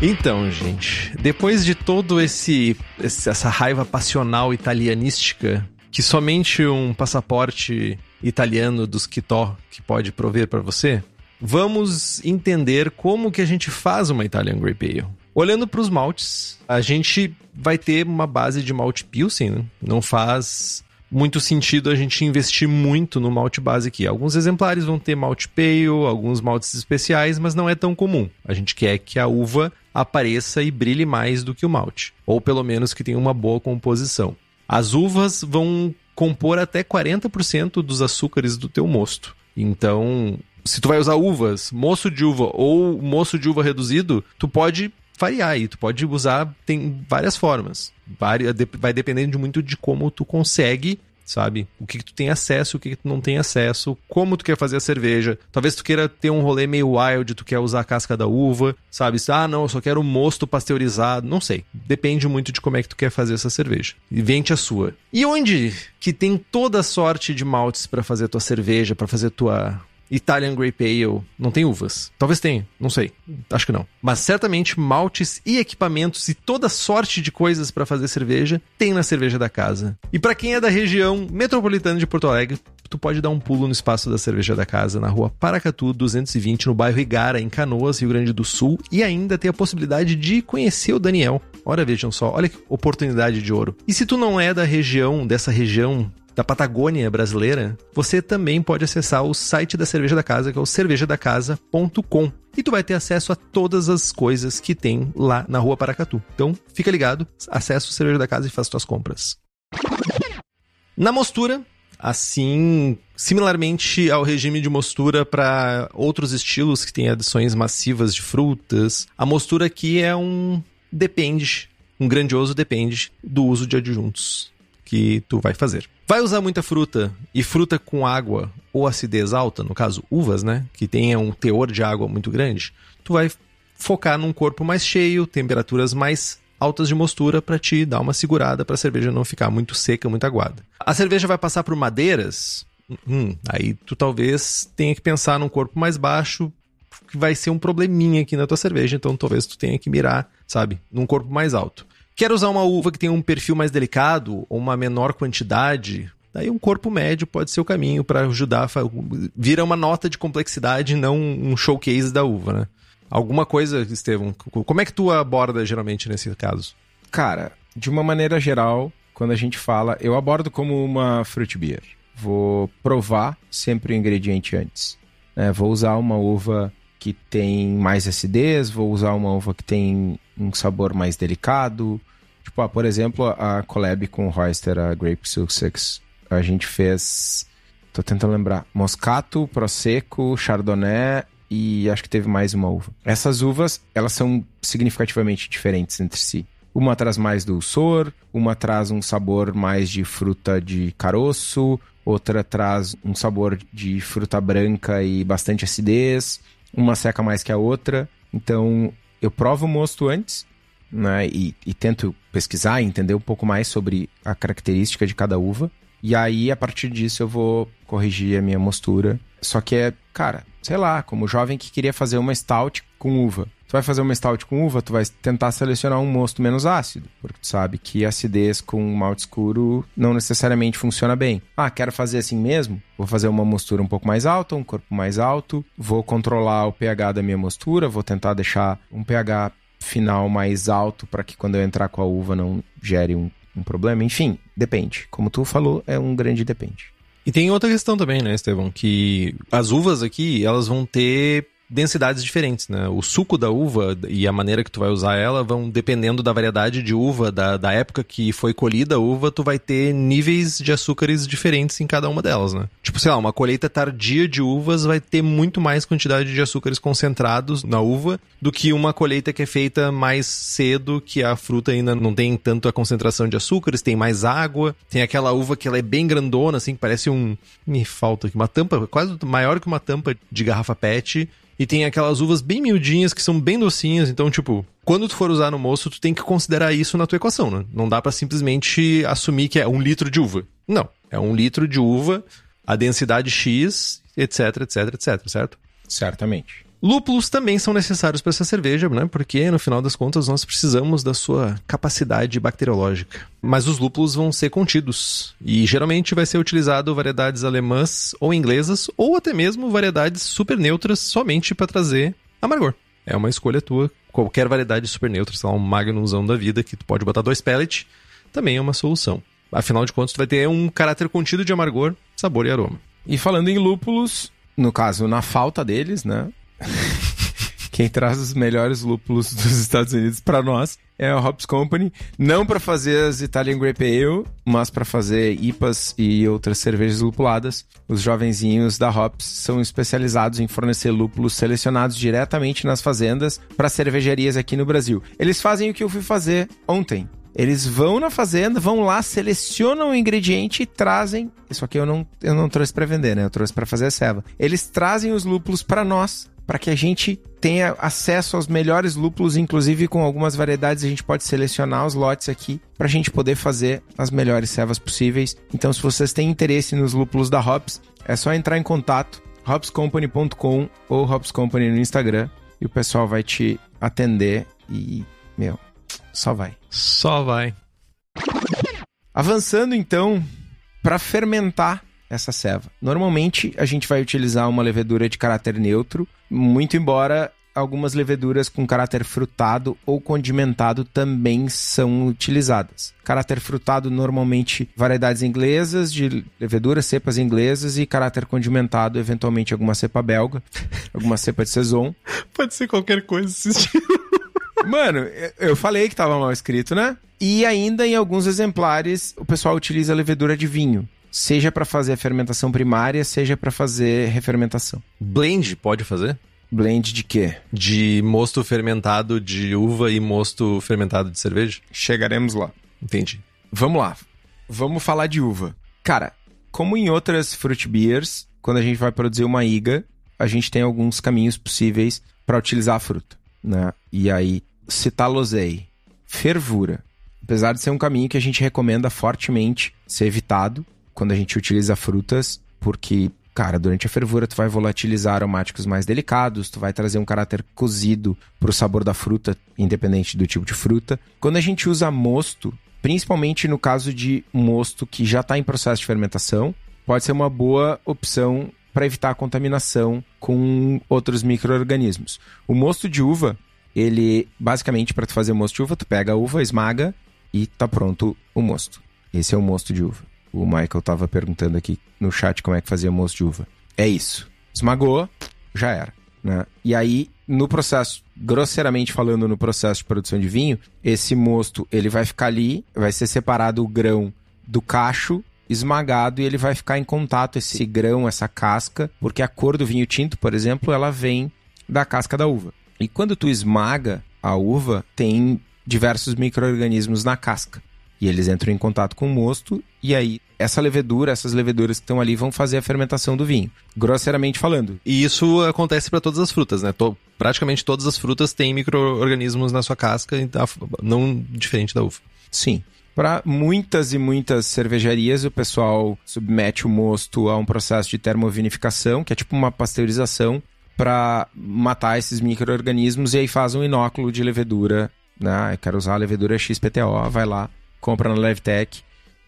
Então, gente, depois de todo esse essa raiva passional italianística que somente um passaporte italiano dos Quitó que pode prover para você, vamos entender como que a gente faz uma Italian Grape Ale. Olhando para os maltes, a gente vai ter uma base de malte Pilsen, né? não faz muito sentido a gente investir muito no malte base aqui. Alguns exemplares vão ter malte pale, alguns maltes especiais, mas não é tão comum. A gente quer que a uva apareça e brilhe mais do que o malte, ou pelo menos que tenha uma boa composição. As uvas vão compor até 40% dos açúcares do teu mosto. Então, se tu vai usar uvas, moço de uva ou moço de uva reduzido, tu pode variar aí, tu pode usar, tem várias formas. Vai dependendo muito de como tu consegue sabe? O que, que, tu tem acesso, o que, que, tu não tem acesso, como tu quer fazer a cerveja. Talvez tu queira ter um rolê meio wild, tu quer usar a casca da uva, sabe? Ah, não, eu só quero mosto pasteurizado, não sei. Depende muito de como é que tu quer fazer essa cerveja. E vente a sua. E onde que tem toda sorte de maltes para fazer tua cerveja, para fazer tua Italian Grape Ale não tem uvas. Talvez tenha, não sei. Acho que não. Mas certamente maltes e equipamentos e toda sorte de coisas para fazer cerveja tem na cerveja da casa. E para quem é da região metropolitana de Porto Alegre, tu pode dar um pulo no espaço da cerveja da casa na rua Paracatu 220 no bairro Igara, em Canoas, Rio Grande do Sul, e ainda ter a possibilidade de conhecer o Daniel. Ora, vejam só, olha que oportunidade de ouro. E se tu não é da região, dessa região da Patagônia brasileira, você também pode acessar o site da Cerveja da Casa, que é o cervejadacasa.com. E tu vai ter acesso a todas as coisas que tem lá na Rua Paracatu. Então, fica ligado, acessa o Cerveja da Casa e faça suas compras. Na mostura, assim, similarmente ao regime de mostura para outros estilos que têm adições massivas de frutas, a mostura aqui é um depende, um grandioso depende do uso de adjuntos que tu vai fazer. Vai usar muita fruta e fruta com água ou acidez alta, no caso uvas, né, que tenha um teor de água muito grande, tu vai focar num corpo mais cheio, temperaturas mais altas de mostura para te dar uma segurada para a cerveja não ficar muito seca, muito aguada. A cerveja vai passar por madeiras, hum, aí tu talvez tenha que pensar num corpo mais baixo, que vai ser um probleminha aqui na tua cerveja, então talvez tu tenha que mirar, sabe, num corpo mais alto. Quer usar uma uva que tem um perfil mais delicado ou uma menor quantidade? Daí um corpo médio pode ser o caminho para ajudar, vira uma nota de complexidade, não um showcase da uva, né? Alguma coisa, Estevão, como é que tu aborda geralmente nesse caso? Cara, de uma maneira geral, quando a gente fala, eu abordo como uma fruit beer. Vou provar sempre o ingrediente antes. Né? Vou usar uma uva que tem mais acidez, vou usar uma uva que tem um sabor mais delicado. Tipo, ah, por exemplo, a collab com o Royster, a Grape Sussex, a gente fez. Tô tentando lembrar. Moscato, Prosecco, Chardonnay e acho que teve mais uma uva. Essas uvas, elas são significativamente diferentes entre si. Uma traz mais dulçor, uma traz um sabor mais de fruta de caroço, outra traz um sabor de fruta branca e bastante acidez uma seca mais que a outra. Então, eu provo o mosto antes, né? E, e tento pesquisar e entender um pouco mais sobre a característica de cada uva. E aí, a partir disso, eu vou corrigir a minha mostura. Só que é, cara, sei lá, como jovem que queria fazer uma stout com uva tu vai fazer uma stout com uva, tu vai tentar selecionar um mosto menos ácido, porque tu sabe que acidez com malte escuro não necessariamente funciona bem. Ah, quero fazer assim mesmo? Vou fazer uma mostura um pouco mais alta, um corpo mais alto, vou controlar o pH da minha mostura, vou tentar deixar um pH final mais alto para que quando eu entrar com a uva não gere um, um problema. Enfim, depende. Como tu falou, é um grande depende. E tem outra questão também, né, Estevão? Que as uvas aqui, elas vão ter densidades diferentes, né? O suco da uva e a maneira que tu vai usar ela vão dependendo da variedade de uva, da, da época que foi colhida a uva, tu vai ter níveis de açúcares diferentes em cada uma delas, né? Tipo, sei lá, uma colheita tardia de uvas vai ter muito mais quantidade de açúcares concentrados na uva do que uma colheita que é feita mais cedo, que a fruta ainda não tem tanto a concentração de açúcares, tem mais água, tem aquela uva que ela é bem grandona, assim, que parece um... me falta aqui, uma tampa, quase maior que uma tampa de garrafa PET, e tem aquelas uvas bem miudinhas que são bem docinhas, então, tipo, quando tu for usar no moço, tu tem que considerar isso na tua equação, né? Não dá para simplesmente assumir que é um litro de uva. Não, é um litro de uva, a densidade X, etc, etc, etc, certo? Certamente. Lúpulos também são necessários para essa cerveja, né? Porque no final das contas nós precisamos da sua capacidade bacteriológica. Mas os lúpulos vão ser contidos e geralmente vai ser utilizado variedades alemãs ou inglesas ou até mesmo variedades super neutras somente para trazer amargor. É uma escolha tua. Qualquer variedade super neutra, sei lá, um magnumzão da vida que tu pode botar dois pellets, também é uma solução. Afinal de contas, tu vai ter um caráter contido de amargor, sabor e aroma. E falando em lúpulos, no caso, na falta deles, né? Quem traz os melhores lúpulos dos Estados Unidos para nós é a Hops Company, não para fazer as Italian Grape Ale, mas para fazer IPAs e outras cervejas lupuladas. Os jovenzinhos da Hops são especializados em fornecer lúpulos selecionados diretamente nas fazendas para cervejarias aqui no Brasil. Eles fazem o que eu fui fazer ontem. Eles vão na fazenda, vão lá, selecionam o ingrediente e trazem. Isso aqui eu não, eu não trouxe para vender, né? Eu trouxe para fazer a ceva. Eles trazem os lúpulos para nós para que a gente tenha acesso aos melhores lúpulos, inclusive com algumas variedades a gente pode selecionar os lotes aqui para a gente poder fazer as melhores cevas possíveis. Então, se vocês têm interesse nos lúpulos da Hops, é só entrar em contato hopscompany.com ou Hops Company no Instagram e o pessoal vai te atender e, meu, só vai. Só vai. Avançando então para fermentar essa ceva. Normalmente a gente vai utilizar uma levedura de caráter neutro, muito embora algumas leveduras com caráter frutado ou condimentado também são utilizadas. Caráter frutado normalmente variedades inglesas de leveduras, cepas inglesas e caráter condimentado eventualmente alguma cepa belga, alguma cepa de saison. Pode ser qualquer coisa desse Mano, eu falei que tava mal escrito, né? E ainda em alguns exemplares o pessoal utiliza levedura de vinho seja para fazer a fermentação primária, seja para fazer refermentação. Blend pode fazer? Blend de quê? De mosto fermentado de uva e mosto fermentado de cerveja? Chegaremos lá. Entendi. Vamos lá. vamos falar de uva. Cara, como em outras fruit beers, quando a gente vai produzir uma iga, a gente tem alguns caminhos possíveis para utilizar a fruta, né? E aí, citalosei, fervura. Apesar de ser um caminho que a gente recomenda fortemente ser evitado quando a gente utiliza frutas, porque, cara, durante a fervura tu vai volatilizar aromáticos mais delicados, tu vai trazer um caráter cozido pro sabor da fruta, independente do tipo de fruta. Quando a gente usa mosto, principalmente no caso de mosto que já está em processo de fermentação, pode ser uma boa opção para evitar a contaminação com outros micro-organismos. O mosto de uva, ele, basicamente, para tu fazer mosto de uva, tu pega a uva, esmaga e tá pronto o mosto. Esse é o mosto de uva. O Michael tava perguntando aqui no chat como é que fazia mosto de uva. É isso. Esmagou, já era. Né? E aí, no processo, grosseiramente falando, no processo de produção de vinho, esse mosto ele vai ficar ali, vai ser separado o grão do cacho esmagado e ele vai ficar em contato esse grão, essa casca, porque a cor do vinho tinto, por exemplo, ela vem da casca da uva. E quando tu esmaga a uva, tem diversos micro-organismos na casca. E eles entram em contato com o mosto, e aí essa levedura, essas leveduras que estão ali vão fazer a fermentação do vinho, grosseiramente falando. E isso acontece para todas as frutas, né? To praticamente todas as frutas têm micro-organismos na sua casca, não diferente da uva. Sim. Para muitas e muitas cervejarias, o pessoal submete o mosto a um processo de termovinificação, que é tipo uma pasteurização, para matar esses micro-organismos e aí faz um inóculo de levedura. Né? Eu quero usar a levedura XPTO, vai lá, compra na Levtech,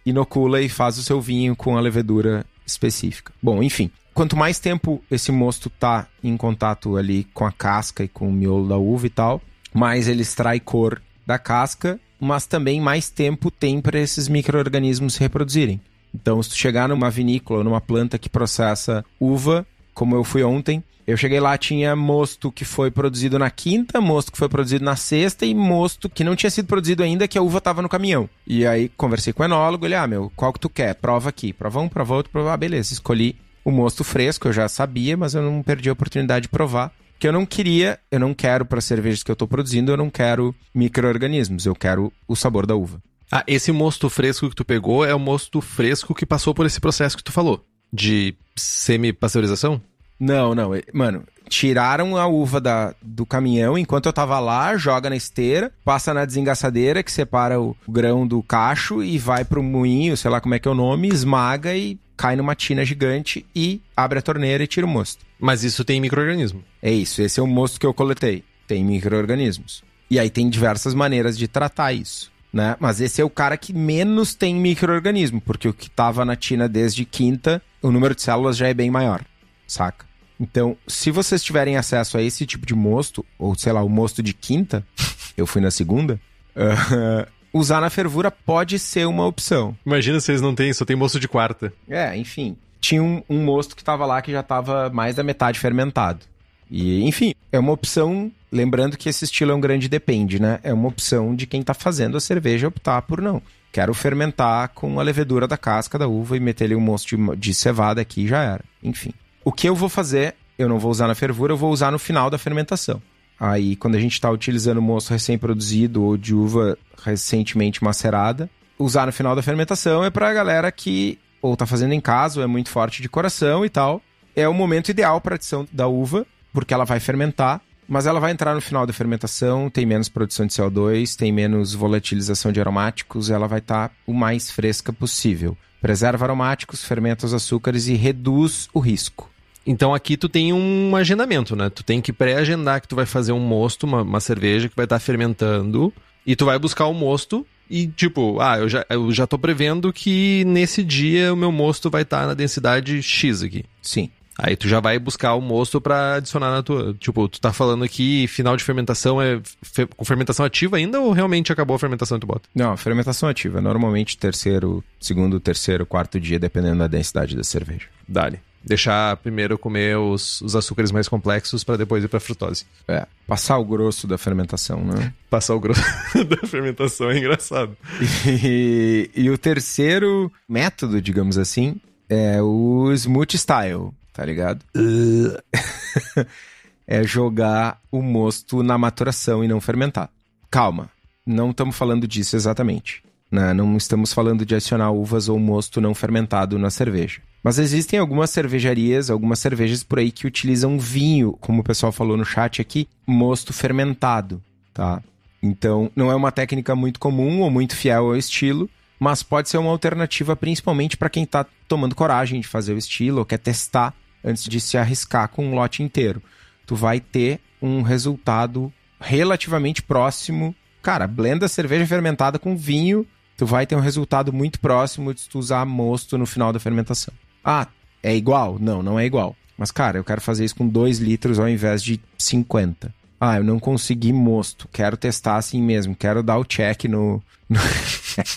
inocula e faz o seu vinho com a levedura específica. Bom, enfim, quanto mais tempo esse mosto tá em contato ali com a casca e com o miolo da uva e tal, mais ele extrai cor da casca, mas também mais tempo tem para esses micro-organismos se reproduzirem. Então, se tu chegar numa vinícola, numa planta que processa uva, como eu fui ontem, eu cheguei lá, tinha mosto que foi produzido na quinta, mosto que foi produzido na sexta e mosto que não tinha sido produzido ainda, que a uva tava no caminhão. E aí conversei com o enólogo, ele, ah, meu, qual que tu quer? Prova aqui. Prova um, prova outro, prova. Ah, beleza, escolhi o mosto fresco, eu já sabia, mas eu não perdi a oportunidade de provar. Que eu não queria, eu não quero para cervejas que eu tô produzindo, eu não quero micro-organismos, eu quero o sabor da uva. Ah, esse mosto fresco que tu pegou é o mosto fresco que passou por esse processo que tu falou, de semi-pasteurização? Não, não. Mano, tiraram a uva da, do caminhão enquanto eu tava lá, joga na esteira, passa na desengaçadeira que separa o grão do cacho e vai pro moinho, sei lá como é que é o nome, esmaga e cai numa tina gigante e abre a torneira e tira o mosto. Mas isso tem microorganismo. É isso, esse é o mosto que eu coletei. Tem microorganismos. E aí tem diversas maneiras de tratar isso. Né? Mas esse é o cara que menos tem microorganismo, porque o que tava na tina desde quinta, o número de células já é bem maior saca? Então, se vocês tiverem acesso a esse tipo de mosto, ou sei lá, o mosto de quinta, eu fui na segunda, uh, usar na fervura pode ser uma opção. Imagina se eles não têm, só tem mosto de quarta. É, enfim. Tinha um, um mosto que tava lá que já tava mais da metade fermentado. E, enfim, é uma opção. Lembrando que esse estilo é um grande depende, né? É uma opção de quem tá fazendo a cerveja optar por não. Quero fermentar com a levedura da casca da uva e meter ali um mosto de, de cevada aqui e já era. Enfim. O que eu vou fazer, eu não vou usar na fervura, eu vou usar no final da fermentação. Aí, quando a gente está utilizando moço recém-produzido ou de uva recentemente macerada, usar no final da fermentação é para a galera que ou está fazendo em casa, ou é muito forte de coração e tal. É o momento ideal para adição da uva, porque ela vai fermentar, mas ela vai entrar no final da fermentação, tem menos produção de CO2, tem menos volatilização de aromáticos, ela vai estar tá o mais fresca possível. Preserva aromáticos, fermenta os açúcares e reduz o risco. Então aqui tu tem um agendamento, né? Tu tem que pré-agendar que tu vai fazer um mosto, uma, uma cerveja que vai estar tá fermentando, e tu vai buscar o mosto e tipo, ah, eu já, eu já tô prevendo que nesse dia o meu mosto vai estar tá na densidade X aqui. Sim. Aí tu já vai buscar o mosto para adicionar na tua. Tipo, tu tá falando aqui final de fermentação é fe... com fermentação ativa ainda ou realmente acabou a fermentação e tu bota? Não, fermentação ativa. Normalmente terceiro, segundo, terceiro, quarto dia, dependendo da densidade da cerveja. Dale deixar primeiro comer os, os açúcares mais complexos para depois ir para frutose. É, passar o grosso da fermentação, né? Passar o grosso da fermentação é engraçado. E, e, o terceiro método, digamos assim, é o smooth style, tá ligado? é jogar o mosto na maturação e não fermentar. Calma, não estamos falando disso exatamente. Né? Não estamos falando de adicionar uvas ou mosto não fermentado na cerveja. Mas existem algumas cervejarias, algumas cervejas por aí que utilizam vinho, como o pessoal falou no chat aqui, mosto fermentado, tá? Então, não é uma técnica muito comum ou muito fiel ao estilo, mas pode ser uma alternativa principalmente para quem está tomando coragem de fazer o estilo ou quer testar antes de se arriscar com um lote inteiro. Tu vai ter um resultado relativamente próximo. Cara, blenda cerveja fermentada com vinho, tu vai ter um resultado muito próximo de tu usar mosto no final da fermentação. Ah, é igual? Não, não é igual. Mas, cara, eu quero fazer isso com 2 litros ao invés de 50. Ah, eu não consegui mosto. Quero testar assim mesmo. Quero dar o check no. no...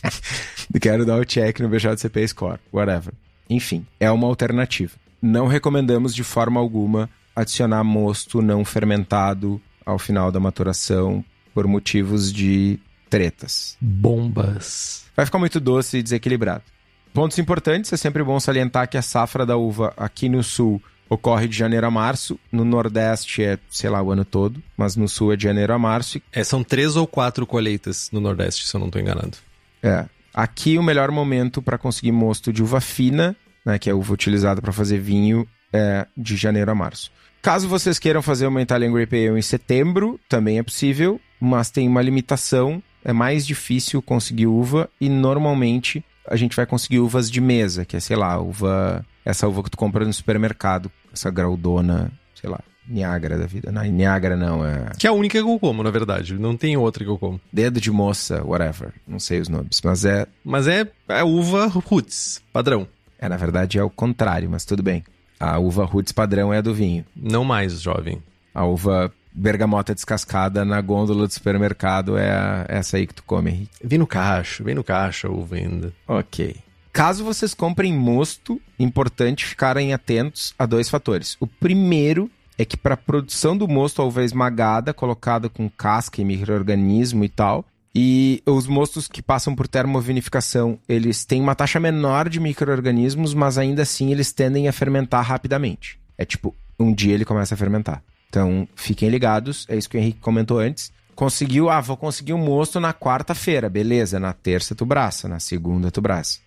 quero dar o check no BJCP Score. Whatever. Enfim, é uma alternativa. Não recomendamos de forma alguma adicionar mosto não fermentado ao final da maturação por motivos de tretas. Bombas. Vai ficar muito doce e desequilibrado. Pontos importantes: é sempre bom salientar que a safra da uva aqui no sul ocorre de janeiro a março. No Nordeste é, sei lá, o ano todo, mas no Sul é de janeiro a março. É, são três ou quatro colheitas no Nordeste, se eu não estou enganado. É. Aqui o melhor momento para conseguir mosto de uva fina, né, que é a uva utilizada para fazer vinho, é de janeiro a março. Caso vocês queiram fazer uma Italian Grape Ale em setembro, também é possível, mas tem uma limitação. É mais difícil conseguir uva e normalmente a gente vai conseguir uvas de mesa, que é, sei lá, uva essa uva que tu compra no supermercado, essa graudona, sei lá, Niagara da vida. Não, Niagara não, é. Que é a única que eu como, na verdade. Não tem outra que eu como. Dedo de moça, whatever. Não sei os nomes, mas é. Mas é, é uva roots, padrão. É, na verdade é o contrário, mas tudo bem. A uva roots padrão é a do vinho. Não mais, jovem. A uva bergamota descascada na gôndola do supermercado é a, essa aí que tu come, Henrique. Vem no cacho, vem no cacho a uva ainda. Ok. Caso vocês comprem mosto, importante ficarem atentos a dois fatores. O primeiro é que para a produção do mosto, a uva esmagada, colocada com casca e microorganismo e tal, e os mostos que passam por termovinificação, eles têm uma taxa menor de microorganismos, mas ainda assim eles tendem a fermentar rapidamente. É tipo, um dia ele começa a fermentar. Então, fiquem ligados, é isso que o Henrique comentou antes. Conseguiu, ah, vou conseguir um mosto na quarta-feira, beleza, na terça tu braça, na segunda tu braça.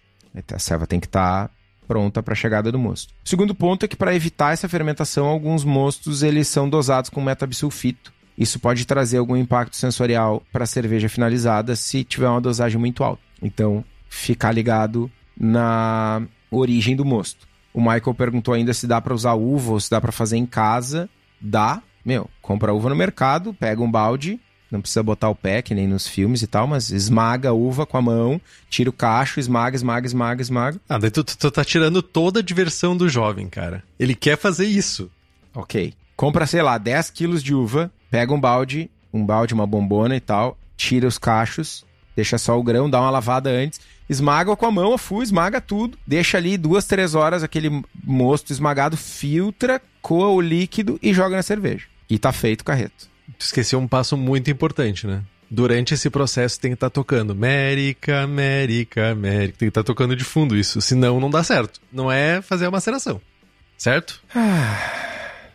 A serva tem que estar tá pronta para a chegada do mosto. O segundo ponto é que para evitar essa fermentação, alguns mostos eles são dosados com metabisulfito. Isso pode trazer algum impacto sensorial para a cerveja finalizada se tiver uma dosagem muito alta. Então, ficar ligado na origem do mosto. O Michael perguntou ainda se dá para usar uva ou se dá para fazer em casa. Dá. Meu, compra uva no mercado, pega um balde, não precisa botar o pé, que nem nos filmes e tal, mas esmaga a uva com a mão, tira o cacho, esmaga, esmaga, esmaga, esmaga. Ah, daí tu, tu, tu tá tirando toda a diversão do jovem, cara. Ele quer fazer isso. Ok. Compra, sei lá, 10 quilos de uva, pega um balde, um balde, uma bombona e tal, tira os cachos, deixa só o grão, dá uma lavada antes, esmaga com a mão a esmaga tudo, deixa ali duas, três horas aquele mosto esmagado, filtra, coa o líquido e joga na cerveja. E tá feito o carreto. Tu esqueceu um passo muito importante, né? Durante esse processo tem que estar tá tocando América, América, América. Tem que estar tá tocando de fundo isso, senão não dá certo. Não é fazer a maceração. Certo?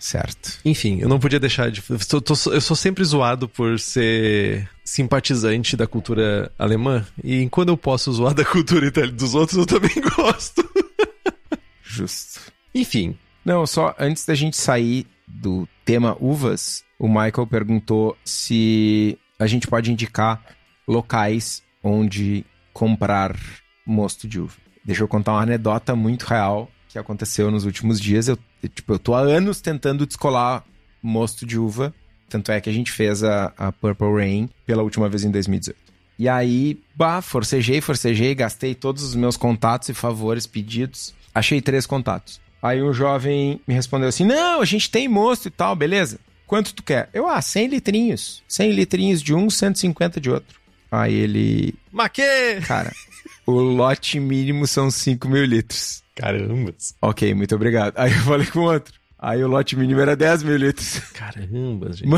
Certo. Enfim, eu não podia deixar de. Eu, tô, eu sou sempre zoado por ser simpatizante da cultura alemã. E quando eu posso zoar da cultura dos outros, eu também gosto. Justo. Enfim. Não, só antes da gente sair do tema uvas, o Michael perguntou se a gente pode indicar locais onde comprar mosto de uva. Deixa eu contar uma anedota muito real que aconteceu nos últimos dias. Eu, tipo, eu tô há anos tentando descolar mosto de uva. Tanto é que a gente fez a, a Purple Rain pela última vez em 2018. E aí, bah, forcejei, forcejei, gastei todos os meus contatos e favores pedidos. Achei três contatos. Aí um jovem me respondeu assim: Não, a gente tem mosto e tal, beleza. Quanto tu quer? Eu, ah, 100 litrinhos. 100 litrinhos de um, 150 de outro. Aí ele. Maquê! Cara, o lote mínimo são 5 mil litros. Caramba! Ok, muito obrigado. Aí eu falei com o outro. Aí o lote mínimo era 10 mil litros. Caramba, gente.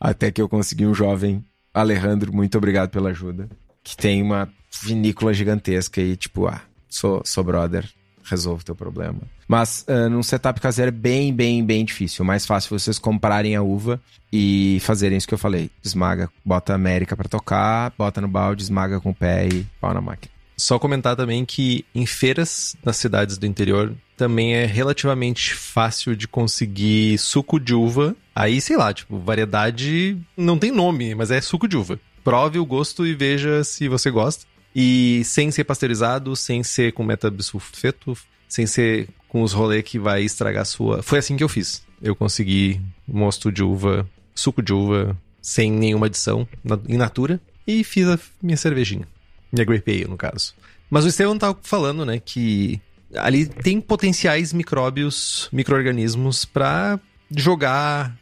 Até que eu consegui um jovem, Alejandro, muito obrigado pela ajuda. Que tem uma vinícola gigantesca e, tipo, ah, sou, sou brother. Resolve o teu problema. Mas uh, num setup caseiro é bem, bem, bem difícil. Mais fácil é vocês comprarem a uva e fazerem isso que eu falei. Esmaga, bota a América para tocar, bota no balde, esmaga com o pé e pau na máquina. Só comentar também que em feiras nas cidades do interior também é relativamente fácil de conseguir suco de uva. Aí, sei lá, tipo, variedade não tem nome, mas é suco de uva. Prove o gosto e veja se você gosta. E sem ser pasteurizado, sem ser com metabisulfeto, sem ser com os rolês que vai estragar a sua. Foi assim que eu fiz. Eu consegui mosto de uva, suco de uva, sem nenhuma adição, in natura, e fiz a minha cervejinha. Minha grape ale, no caso. Mas o Estevam tava falando, né, que ali tem potenciais micróbios, micro-organismos para jogar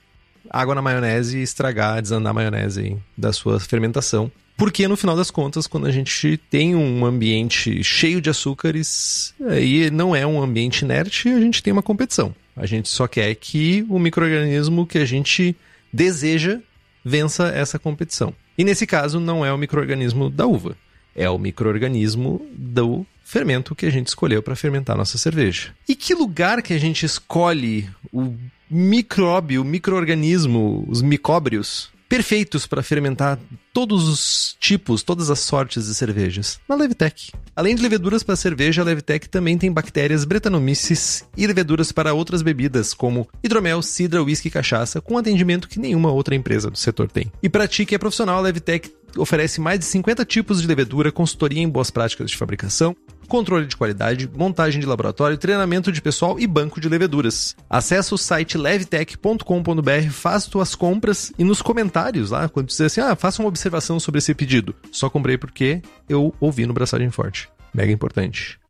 água na maionese e estragar, desandar a maionese da sua fermentação. Porque no final das contas, quando a gente tem um ambiente cheio de açúcares e não é um ambiente inerte, a gente tem uma competição. A gente só quer que o microorganismo que a gente deseja vença essa competição. E nesse caso não é o microorganismo da uva, é o microorganismo do fermento que a gente escolheu para fermentar nossa cerveja. E que lugar que a gente escolhe o micróbio, o microorganismo, os micóbrios perfeitos para fermentar todos os tipos, todas as sortes de cervejas, na Levitec. Além de leveduras para cerveja, a Levitec também tem bactérias Brettanomyces e leveduras para outras bebidas, como hidromel, cidra, whisky e cachaça, com atendimento que nenhuma outra empresa do setor tem. E para ti que é profissional, a Levitec oferece mais de 50 tipos de levedura, consultoria em boas práticas de fabricação, controle de qualidade, montagem de laboratório, treinamento de pessoal e banco de leveduras. Acesse o site levtech.com.br, faz tuas compras e nos comentários lá, quando dizer assim, ah, faça uma observação sobre esse pedido. Só comprei porque eu ouvi no Braçagem Forte. Mega importante.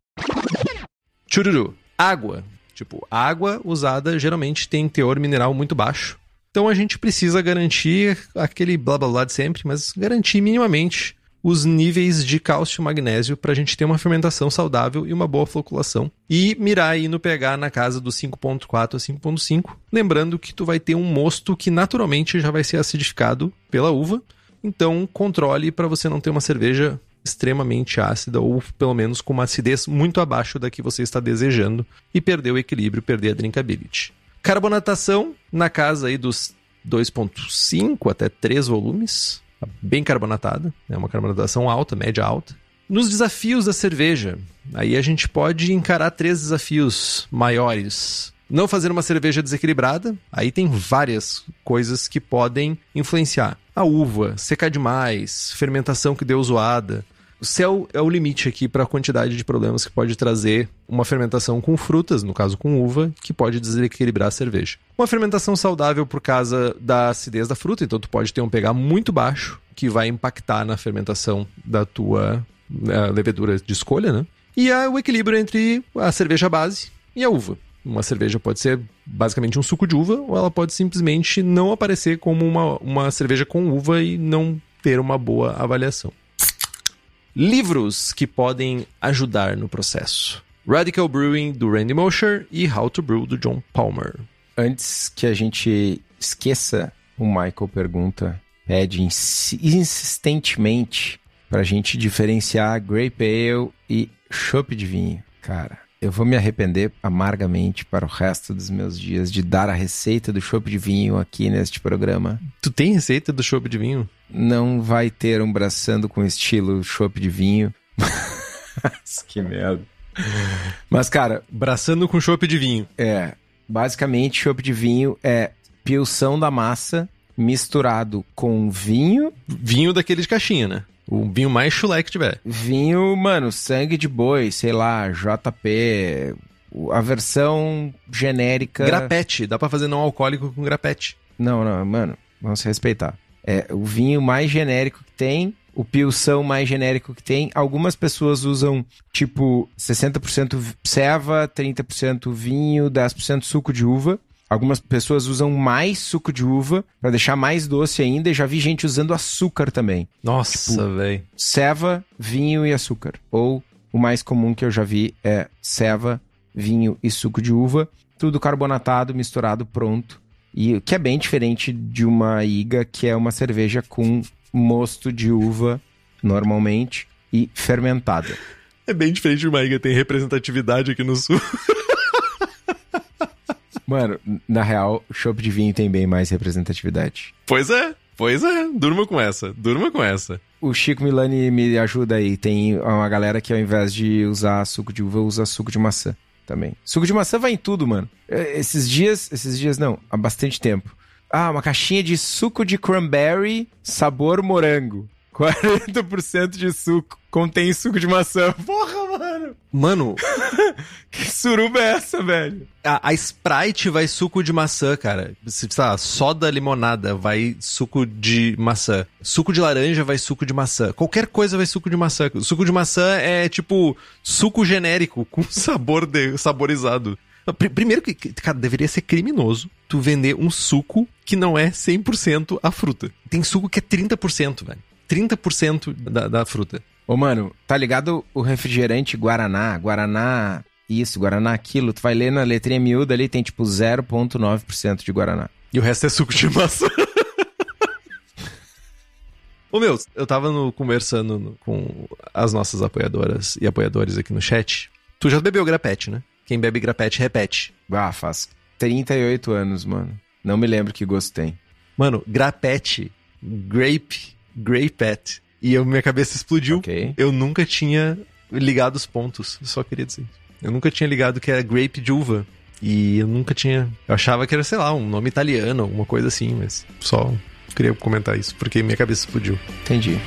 Chururu. Água. Tipo, água usada geralmente tem teor mineral muito baixo. Então a gente precisa garantir aquele blá blá blá de sempre, mas garantir minimamente os níveis de cálcio e magnésio para a gente ter uma fermentação saudável e uma boa floculação. E mirar aí no pH na casa do 5.4 a 5.5, lembrando que tu vai ter um mosto que naturalmente já vai ser acidificado pela uva, então controle para você não ter uma cerveja extremamente ácida ou pelo menos com uma acidez muito abaixo da que você está desejando e perder o equilíbrio, perder a drinkability. Carbonatação na casa aí dos 2.5 até 3 volumes, bem carbonatada, é uma carbonatação alta, média alta. Nos desafios da cerveja, aí a gente pode encarar três desafios maiores. Não fazer uma cerveja desequilibrada, aí tem várias coisas que podem influenciar. A uva, secar demais, fermentação que deu zoada, o céu é o limite aqui para a quantidade de problemas que pode trazer uma fermentação com frutas, no caso com uva, que pode desequilibrar a cerveja. Uma fermentação saudável por causa da acidez da fruta, então tu pode ter um pH muito baixo, que vai impactar na fermentação da tua uh, levedura de escolha, né? E há o equilíbrio entre a cerveja base e a uva. Uma cerveja pode ser basicamente um suco de uva, ou ela pode simplesmente não aparecer como uma, uma cerveja com uva e não ter uma boa avaliação. Livros que podem ajudar no processo. Radical Brewing, do Randy Mosher, e How to Brew, do John Palmer. Antes que a gente esqueça, o Michael pergunta, pede insistentemente pra gente diferenciar Grape Ale e Chopp de vinho. Cara, eu vou me arrepender amargamente para o resto dos meus dias de dar a receita do chopp de vinho aqui neste programa. Tu tem receita do chopp de vinho? Não vai ter um braçando com estilo chopp de vinho. que merda. Mas, cara. Braçando com chopp de vinho. É. Basicamente, chopp de vinho é pilção da massa misturado com vinho. Vinho daquele de caixinha, né? O vinho mais chulé que tiver. Vinho, mano, sangue de boi, sei lá, JP, a versão genérica. Grapete, dá para fazer não alcoólico com grapete. Não, não, mano, vamos respeitar. É o vinho mais genérico que tem, o pilsão mais genérico que tem. Algumas pessoas usam tipo 60% ceva, 30% vinho, 10% suco de uva. Algumas pessoas usam mais suco de uva para deixar mais doce ainda. E já vi gente usando açúcar também. Nossa, tipo, velho. Ceva, vinho e açúcar. Ou o mais comum que eu já vi é ceva, vinho e suco de uva. Tudo carbonatado, misturado, pronto. E que é bem diferente de uma iga, que é uma cerveja com mosto de uva, normalmente, e fermentada. É bem diferente de uma ilha, tem representatividade aqui no sul. Mano, na real, chopp de vinho tem bem mais representatividade. Pois é, pois é. Durma com essa, durma com essa. O Chico Milani me ajuda aí. Tem uma galera que ao invés de usar suco de uva, usa suco de maçã também. Suco de maçã vai em tudo, mano. É, esses dias, esses dias não, há bastante tempo. Ah, uma caixinha de suco de cranberry sabor morango. 40% de suco contém suco de maçã. Porra, mano! Mano, Que suruba é essa, velho? a, a Sprite vai suco de maçã, cara. Se lá, soda limonada vai suco de maçã. Suco de laranja vai suco de maçã. Qualquer coisa vai suco de maçã. Suco de maçã é tipo suco genérico com sabor de, saborizado. Pr- Primeiro que, que, cara, deveria ser criminoso tu vender um suco que não é 100% a fruta. Tem suco que é 30%, velho. 30% da, da fruta. Ô, mano, tá ligado o refrigerante Guaraná? Guaraná isso, Guaraná aquilo. Tu vai ler na letrinha miúda ali, tem tipo 0,9% de Guaraná. E o resto é suco de maçã. Ô meu, eu tava no- conversando no- com as nossas apoiadoras e apoiadores aqui no chat. Tu já bebeu grapete, né? Quem bebe grapete, repete. Ah, faz 38 anos, mano. Não me lembro que gosto tem. Mano, grapete, grape, grapete. E eu, minha cabeça explodiu. Ok. Eu nunca tinha ligado os pontos. Só queria dizer. Eu nunca tinha ligado que era grape de uva. E eu nunca tinha. Eu achava que era, sei lá, um nome italiano, alguma coisa assim, mas só queria comentar isso, porque minha cabeça explodiu. Entendi.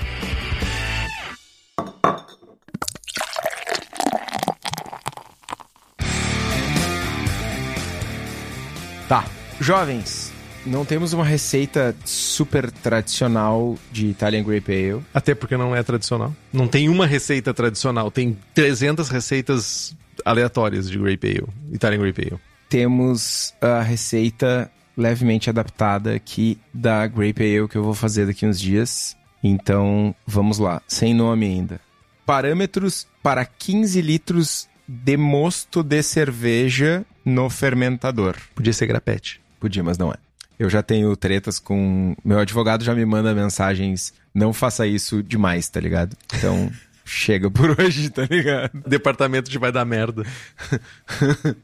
Tá. Jovens, não temos uma receita super tradicional de Italian Grape Ale. Até porque não é tradicional. Não tem uma receita tradicional, tem 300 receitas aleatórias de Grape Ale, Italian Grape Ale. Temos a receita levemente adaptada aqui da Grape Ale que eu vou fazer daqui uns dias. Então, vamos lá. Sem nome ainda. Parâmetros para 15 litros de mosto de cerveja no fermentador. Podia ser grapete. Podia, mas não é. Eu já tenho tretas com. Meu advogado já me manda mensagens. Não faça isso demais, tá ligado? Então, chega por hoje, tá ligado? Departamento de vai dar merda.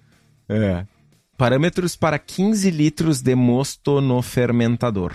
É. Parâmetros para 15 litros de mosto no fermentador.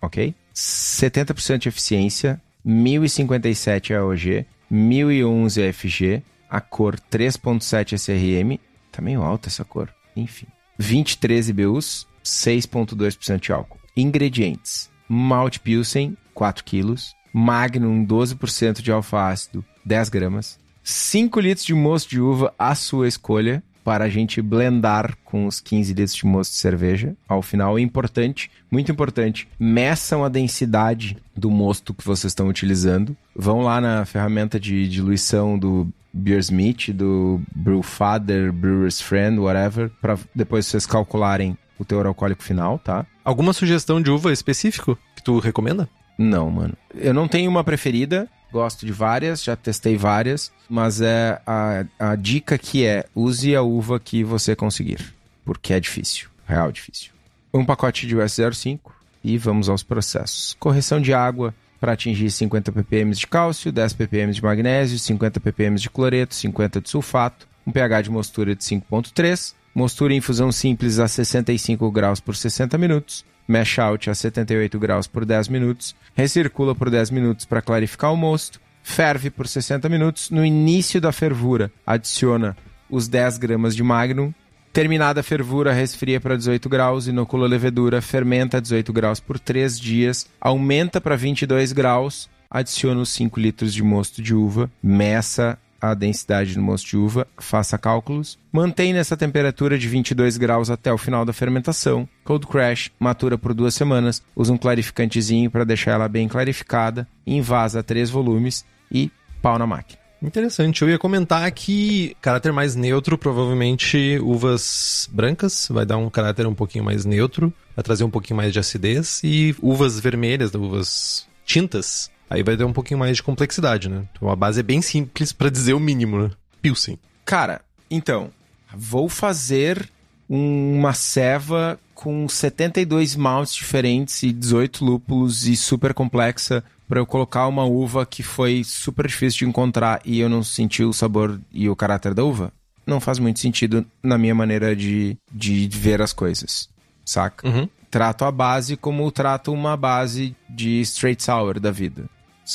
Ok? 70% de eficiência, 1057 AOG, 1011 AFG, a cor 3.7 SRM. Tá meio alta essa cor. Enfim. 23 IBUs, 6.2% de álcool. Ingredientes: malte pilsen, 4 quilos, Magnum 12% de alfa-ácido, 10 gramas, 5 litros de mosto de uva à sua escolha, para a gente blendar com os 15 litros de mosto de cerveja. Ao final, é importante, muito importante, meçam a densidade do mosto que vocês estão utilizando. Vão lá na ferramenta de diluição do Beersmith, do Brewfather, Brewer's Friend, whatever, para depois vocês calcularem o teor alcoólico final, tá? Alguma sugestão de uva específico que tu recomenda? Não, mano. Eu não tenho uma preferida. Gosto de várias, já testei várias, mas é a, a dica que é use a uva que você conseguir, porque é difícil, real difícil. Um pacote de US 05 e vamos aos processos. Correção de água para atingir 50 ppm de cálcio, 10 ppm de magnésio, 50 ppm de cloreto, 50 de sulfato, um pH de mostura de 5.3, mostura em infusão simples a 65 graus por 60 minutos, Mash out a 78 graus por 10 minutos, recircula por 10 minutos para clarificar o mosto, ferve por 60 minutos. No início da fervura, adiciona os 10 gramas de Magnum. Terminada a fervura, resfria para 18 graus, inocula a levedura, fermenta a 18 graus por 3 dias, aumenta para 22 graus, adiciona os 5 litros de mosto de uva, meça a densidade do mosto de uva, faça cálculos, mantém nessa temperatura de 22 graus até o final da fermentação. Cold Crash matura por duas semanas, usa um clarificantezinho para deixar ela bem clarificada, invasa três volumes e pau na máquina. Interessante. Eu ia comentar que caráter mais neutro, provavelmente uvas brancas, vai dar um caráter um pouquinho mais neutro, vai trazer um pouquinho mais de acidez, e uvas vermelhas, uvas tintas, aí vai ter um pouquinho mais de complexidade, né? Então a base é bem simples para dizer o mínimo, né? Pilsen. Cara, então, vou fazer uma ceva com 72 maltes diferentes e 18 lúpulos e super complexa para eu colocar uma uva que foi super difícil de encontrar e eu não senti o sabor e o caráter da uva, não faz muito sentido na minha maneira de, de ver as coisas, saca? Uhum. Trato a base como trato uma base de straight sour da vida.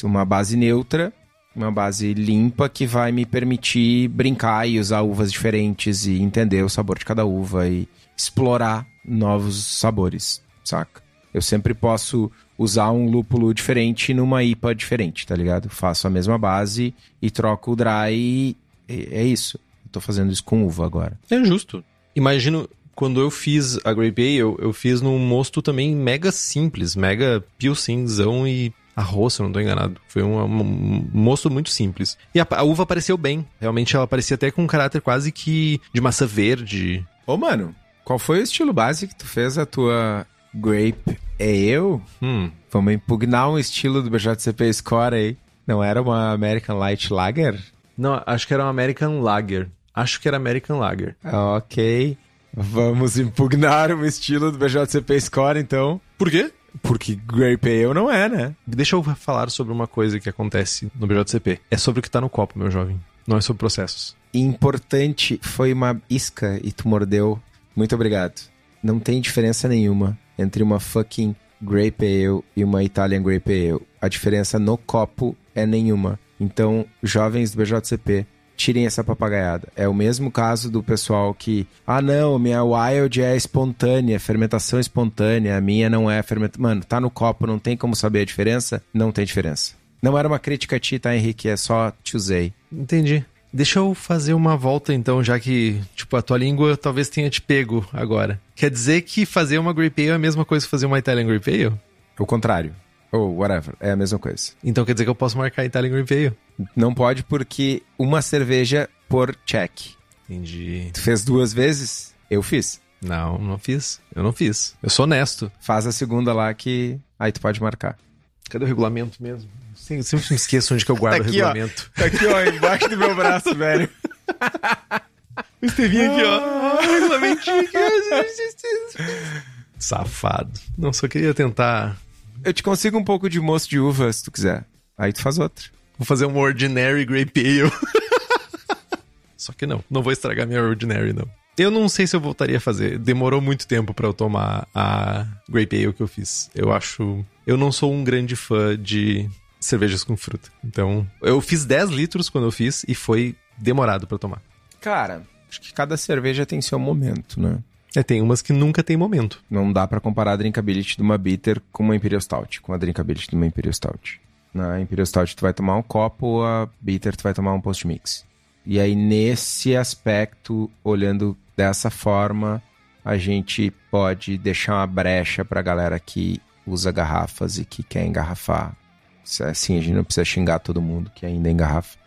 Uma base neutra, uma base limpa que vai me permitir brincar e usar uvas diferentes e entender o sabor de cada uva e explorar novos sabores, saca? Eu sempre posso usar um lúpulo diferente numa IPA diferente, tá ligado? Faço a mesma base e troco o dry e é isso. Eu tô fazendo isso com uva agora. É justo. Imagino, quando eu fiz a Grape Ale, eu, eu fiz num mosto também mega simples, mega pilsenzão e arroz, se eu não tô enganado. Foi um, um, mosto muito simples. E a, a, uva apareceu bem. Realmente ela parecia até com um caráter quase que de massa verde. Ô, mano, qual foi o estilo base que tu fez a tua Grape Ale? Hum. Vamos impugnar um estilo do BJCP Score aí. Não era uma American Light Lager? Não, acho que era uma American Lager. Acho que era American Lager. Ok. Vamos impugnar o estilo do BJCP Score, então. Por quê? Porque Grape Ale não é, né? Deixa eu falar sobre uma coisa que acontece no BJCP. É sobre o que tá no copo, meu jovem. Não é sobre processos. Importante, foi uma isca e tu mordeu. Muito obrigado. Não tem diferença nenhuma entre uma fucking Grape Ale e uma Italian Grape Ale. A diferença no copo é nenhuma. Então, jovens do BJCP, tirem essa papagaiada. É o mesmo caso do pessoal que, ah não, minha wild é espontânea, fermentação espontânea, a minha não é fermentação. Mano, tá no copo, não tem como saber a diferença? Não tem diferença. Não era uma crítica a ti, tá, Henrique? É só te usei. Entendi. Deixa eu fazer uma volta então, já que, tipo, a tua língua talvez tenha te pego agora. Quer dizer que fazer uma Grape Ale é a mesma coisa que fazer uma Italian Grape Ale? O contrário. Ou whatever, é a mesma coisa. Então quer dizer que eu posso marcar Italian Grape Ale? Não pode porque uma cerveja por check. Entendi. Tu fez duas vezes? Eu fiz. Não, não fiz. Eu não fiz. Eu sou honesto. Faz a segunda lá que aí tu pode marcar. Cadê o regulamento mesmo? Sempre, sempre me esqueço onde que eu guardo Tá aqui, o regulamento. Tá aqui, ó, embaixo do meu braço, velho. O Estevinho aqui, ó. Regulamentinho aqui. Safado. Não, só queria tentar. Eu te consigo um pouco de moço de uva, se tu quiser. Aí tu faz outra. Vou fazer um Ordinary Grape Ale. só que não, não vou estragar minha Ordinary, não. Eu não sei se eu voltaria a fazer. Demorou muito tempo para eu tomar a Grape Ale que eu fiz. Eu acho. Eu não sou um grande fã de cervejas com fruta. Então, eu fiz 10 litros quando eu fiz e foi demorado para tomar. Cara, acho que cada cerveja tem seu momento, né? É, tem umas que nunca tem momento. Não dá para comparar a drinkability de uma bitter com uma Imperial Stout, com a drinkability de uma Imperial Stout. Na Imperial Stout tu vai tomar um copo, a bitter tu vai tomar um post-mix. E aí nesse aspecto, olhando dessa forma, a gente pode deixar uma brecha pra galera que usa garrafas e que quer engarrafar. Assim, a gente não precisa xingar todo mundo que ainda engarrafa.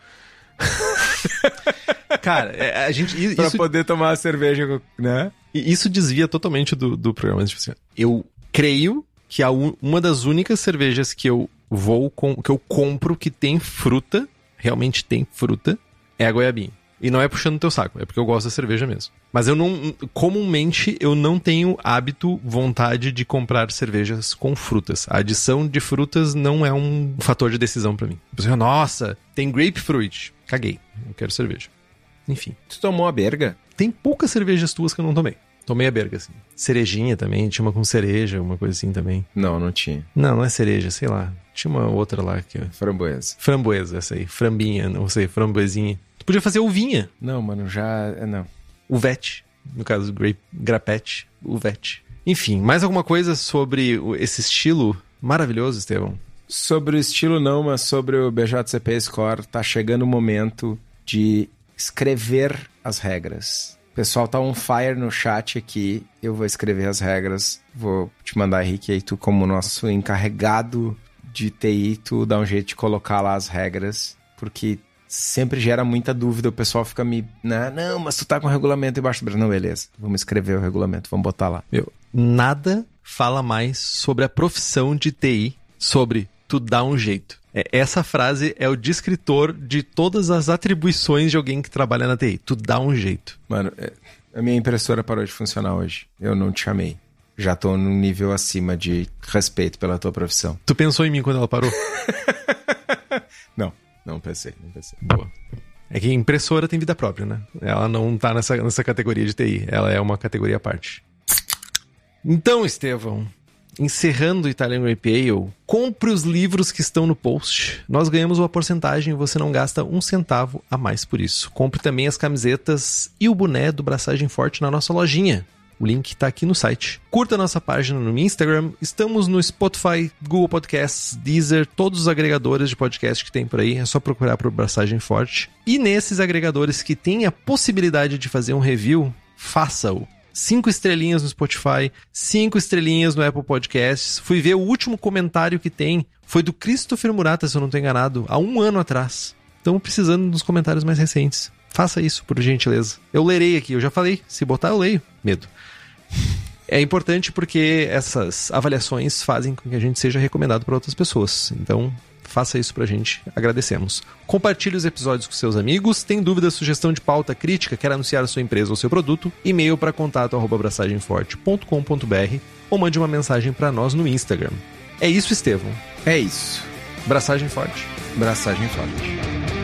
Cara, é, a gente. Isso, pra poder tomar a cerveja, né? Isso desvia totalmente do, do programa. Tipo assim, eu creio que a uma das únicas cervejas que eu vou com, que eu compro que tem fruta, realmente tem fruta, é a goiabinha. E não é puxando teu saco, é porque eu gosto da cerveja mesmo. Mas eu não. Comumente eu não tenho hábito, vontade de comprar cervejas com frutas. A adição de frutas não é um fator de decisão para mim. Você, Nossa, tem grapefruit. Caguei. Eu quero cerveja. Enfim. Tu tomou a berga? Tem poucas cervejas tuas que eu não tomei. Tomei a berga, assim. Cerejinha também, tinha uma com cereja, uma coisa assim também. Não, não tinha. Não, não é cereja, sei lá. Tinha uma outra lá que. Framboesa. Framboesa, essa aí. Frambinha, não sei, framboesinha. Tu podia fazer uvinha. Não, mano, já. Não. Uvete. No caso, grape, grapete, uvete. Enfim, mais alguma coisa sobre esse estilo maravilhoso, Estevão? Sobre o estilo não, mas sobre o BJCP Score, tá chegando o momento de escrever as regras. O pessoal tá on fire no chat aqui. Eu vou escrever as regras. Vou te mandar, Henrique, aí tu como nosso encarregado de TI, tu dá um jeito de colocar lá as regras, porque sempre gera muita dúvida. O pessoal fica me. Né? Não, mas tu tá com o regulamento embaixo do braço. Não, beleza. Vamos escrever o regulamento, vamos botar lá. Meu, nada fala mais sobre a profissão de TI, sobre tu dá um jeito. É, essa frase é o descritor de todas as atribuições de alguém que trabalha na TI. Tu dá um jeito. Mano, é, a minha impressora parou de funcionar hoje. Eu não te chamei. Já tô num nível acima de respeito pela tua profissão. Tu pensou em mim quando ela parou? não, não pensei, não pensei. Boa. É que impressora tem vida própria, né? Ela não tá nessa, nessa categoria de TI. Ela é uma categoria à parte. Então, Estevão, encerrando o Italian Grape Ale, compre os livros que estão no post. Nós ganhamos uma porcentagem e você não gasta um centavo a mais por isso. Compre também as camisetas e o boné do Braçagem Forte na nossa lojinha. O link está aqui no site. Curta nossa página no Instagram. Estamos no Spotify, Google Podcasts, Deezer, todos os agregadores de podcast que tem por aí. É só procurar por Braçagem Forte. E nesses agregadores que têm a possibilidade de fazer um review, faça-o cinco estrelinhas no Spotify, cinco estrelinhas no Apple Podcasts. Fui ver o último comentário que tem. Foi do Christopher Murata, se eu não estou enganado, há um ano atrás. Estamos precisando dos comentários mais recentes. Faça isso, por gentileza. Eu lerei aqui, eu já falei. Se botar, eu leio. Medo. É importante porque essas avaliações fazem com que a gente seja recomendado para outras pessoas. Então, faça isso pra gente, agradecemos. Compartilhe os episódios com seus amigos. Tem dúvida, sugestão de pauta, crítica, quer anunciar a sua empresa ou seu produto? E-mail para contato@braçagemforte.com.br ou mande uma mensagem para nós no Instagram. É isso, Estevão. É isso. Braçagem forte. Braçagem forte.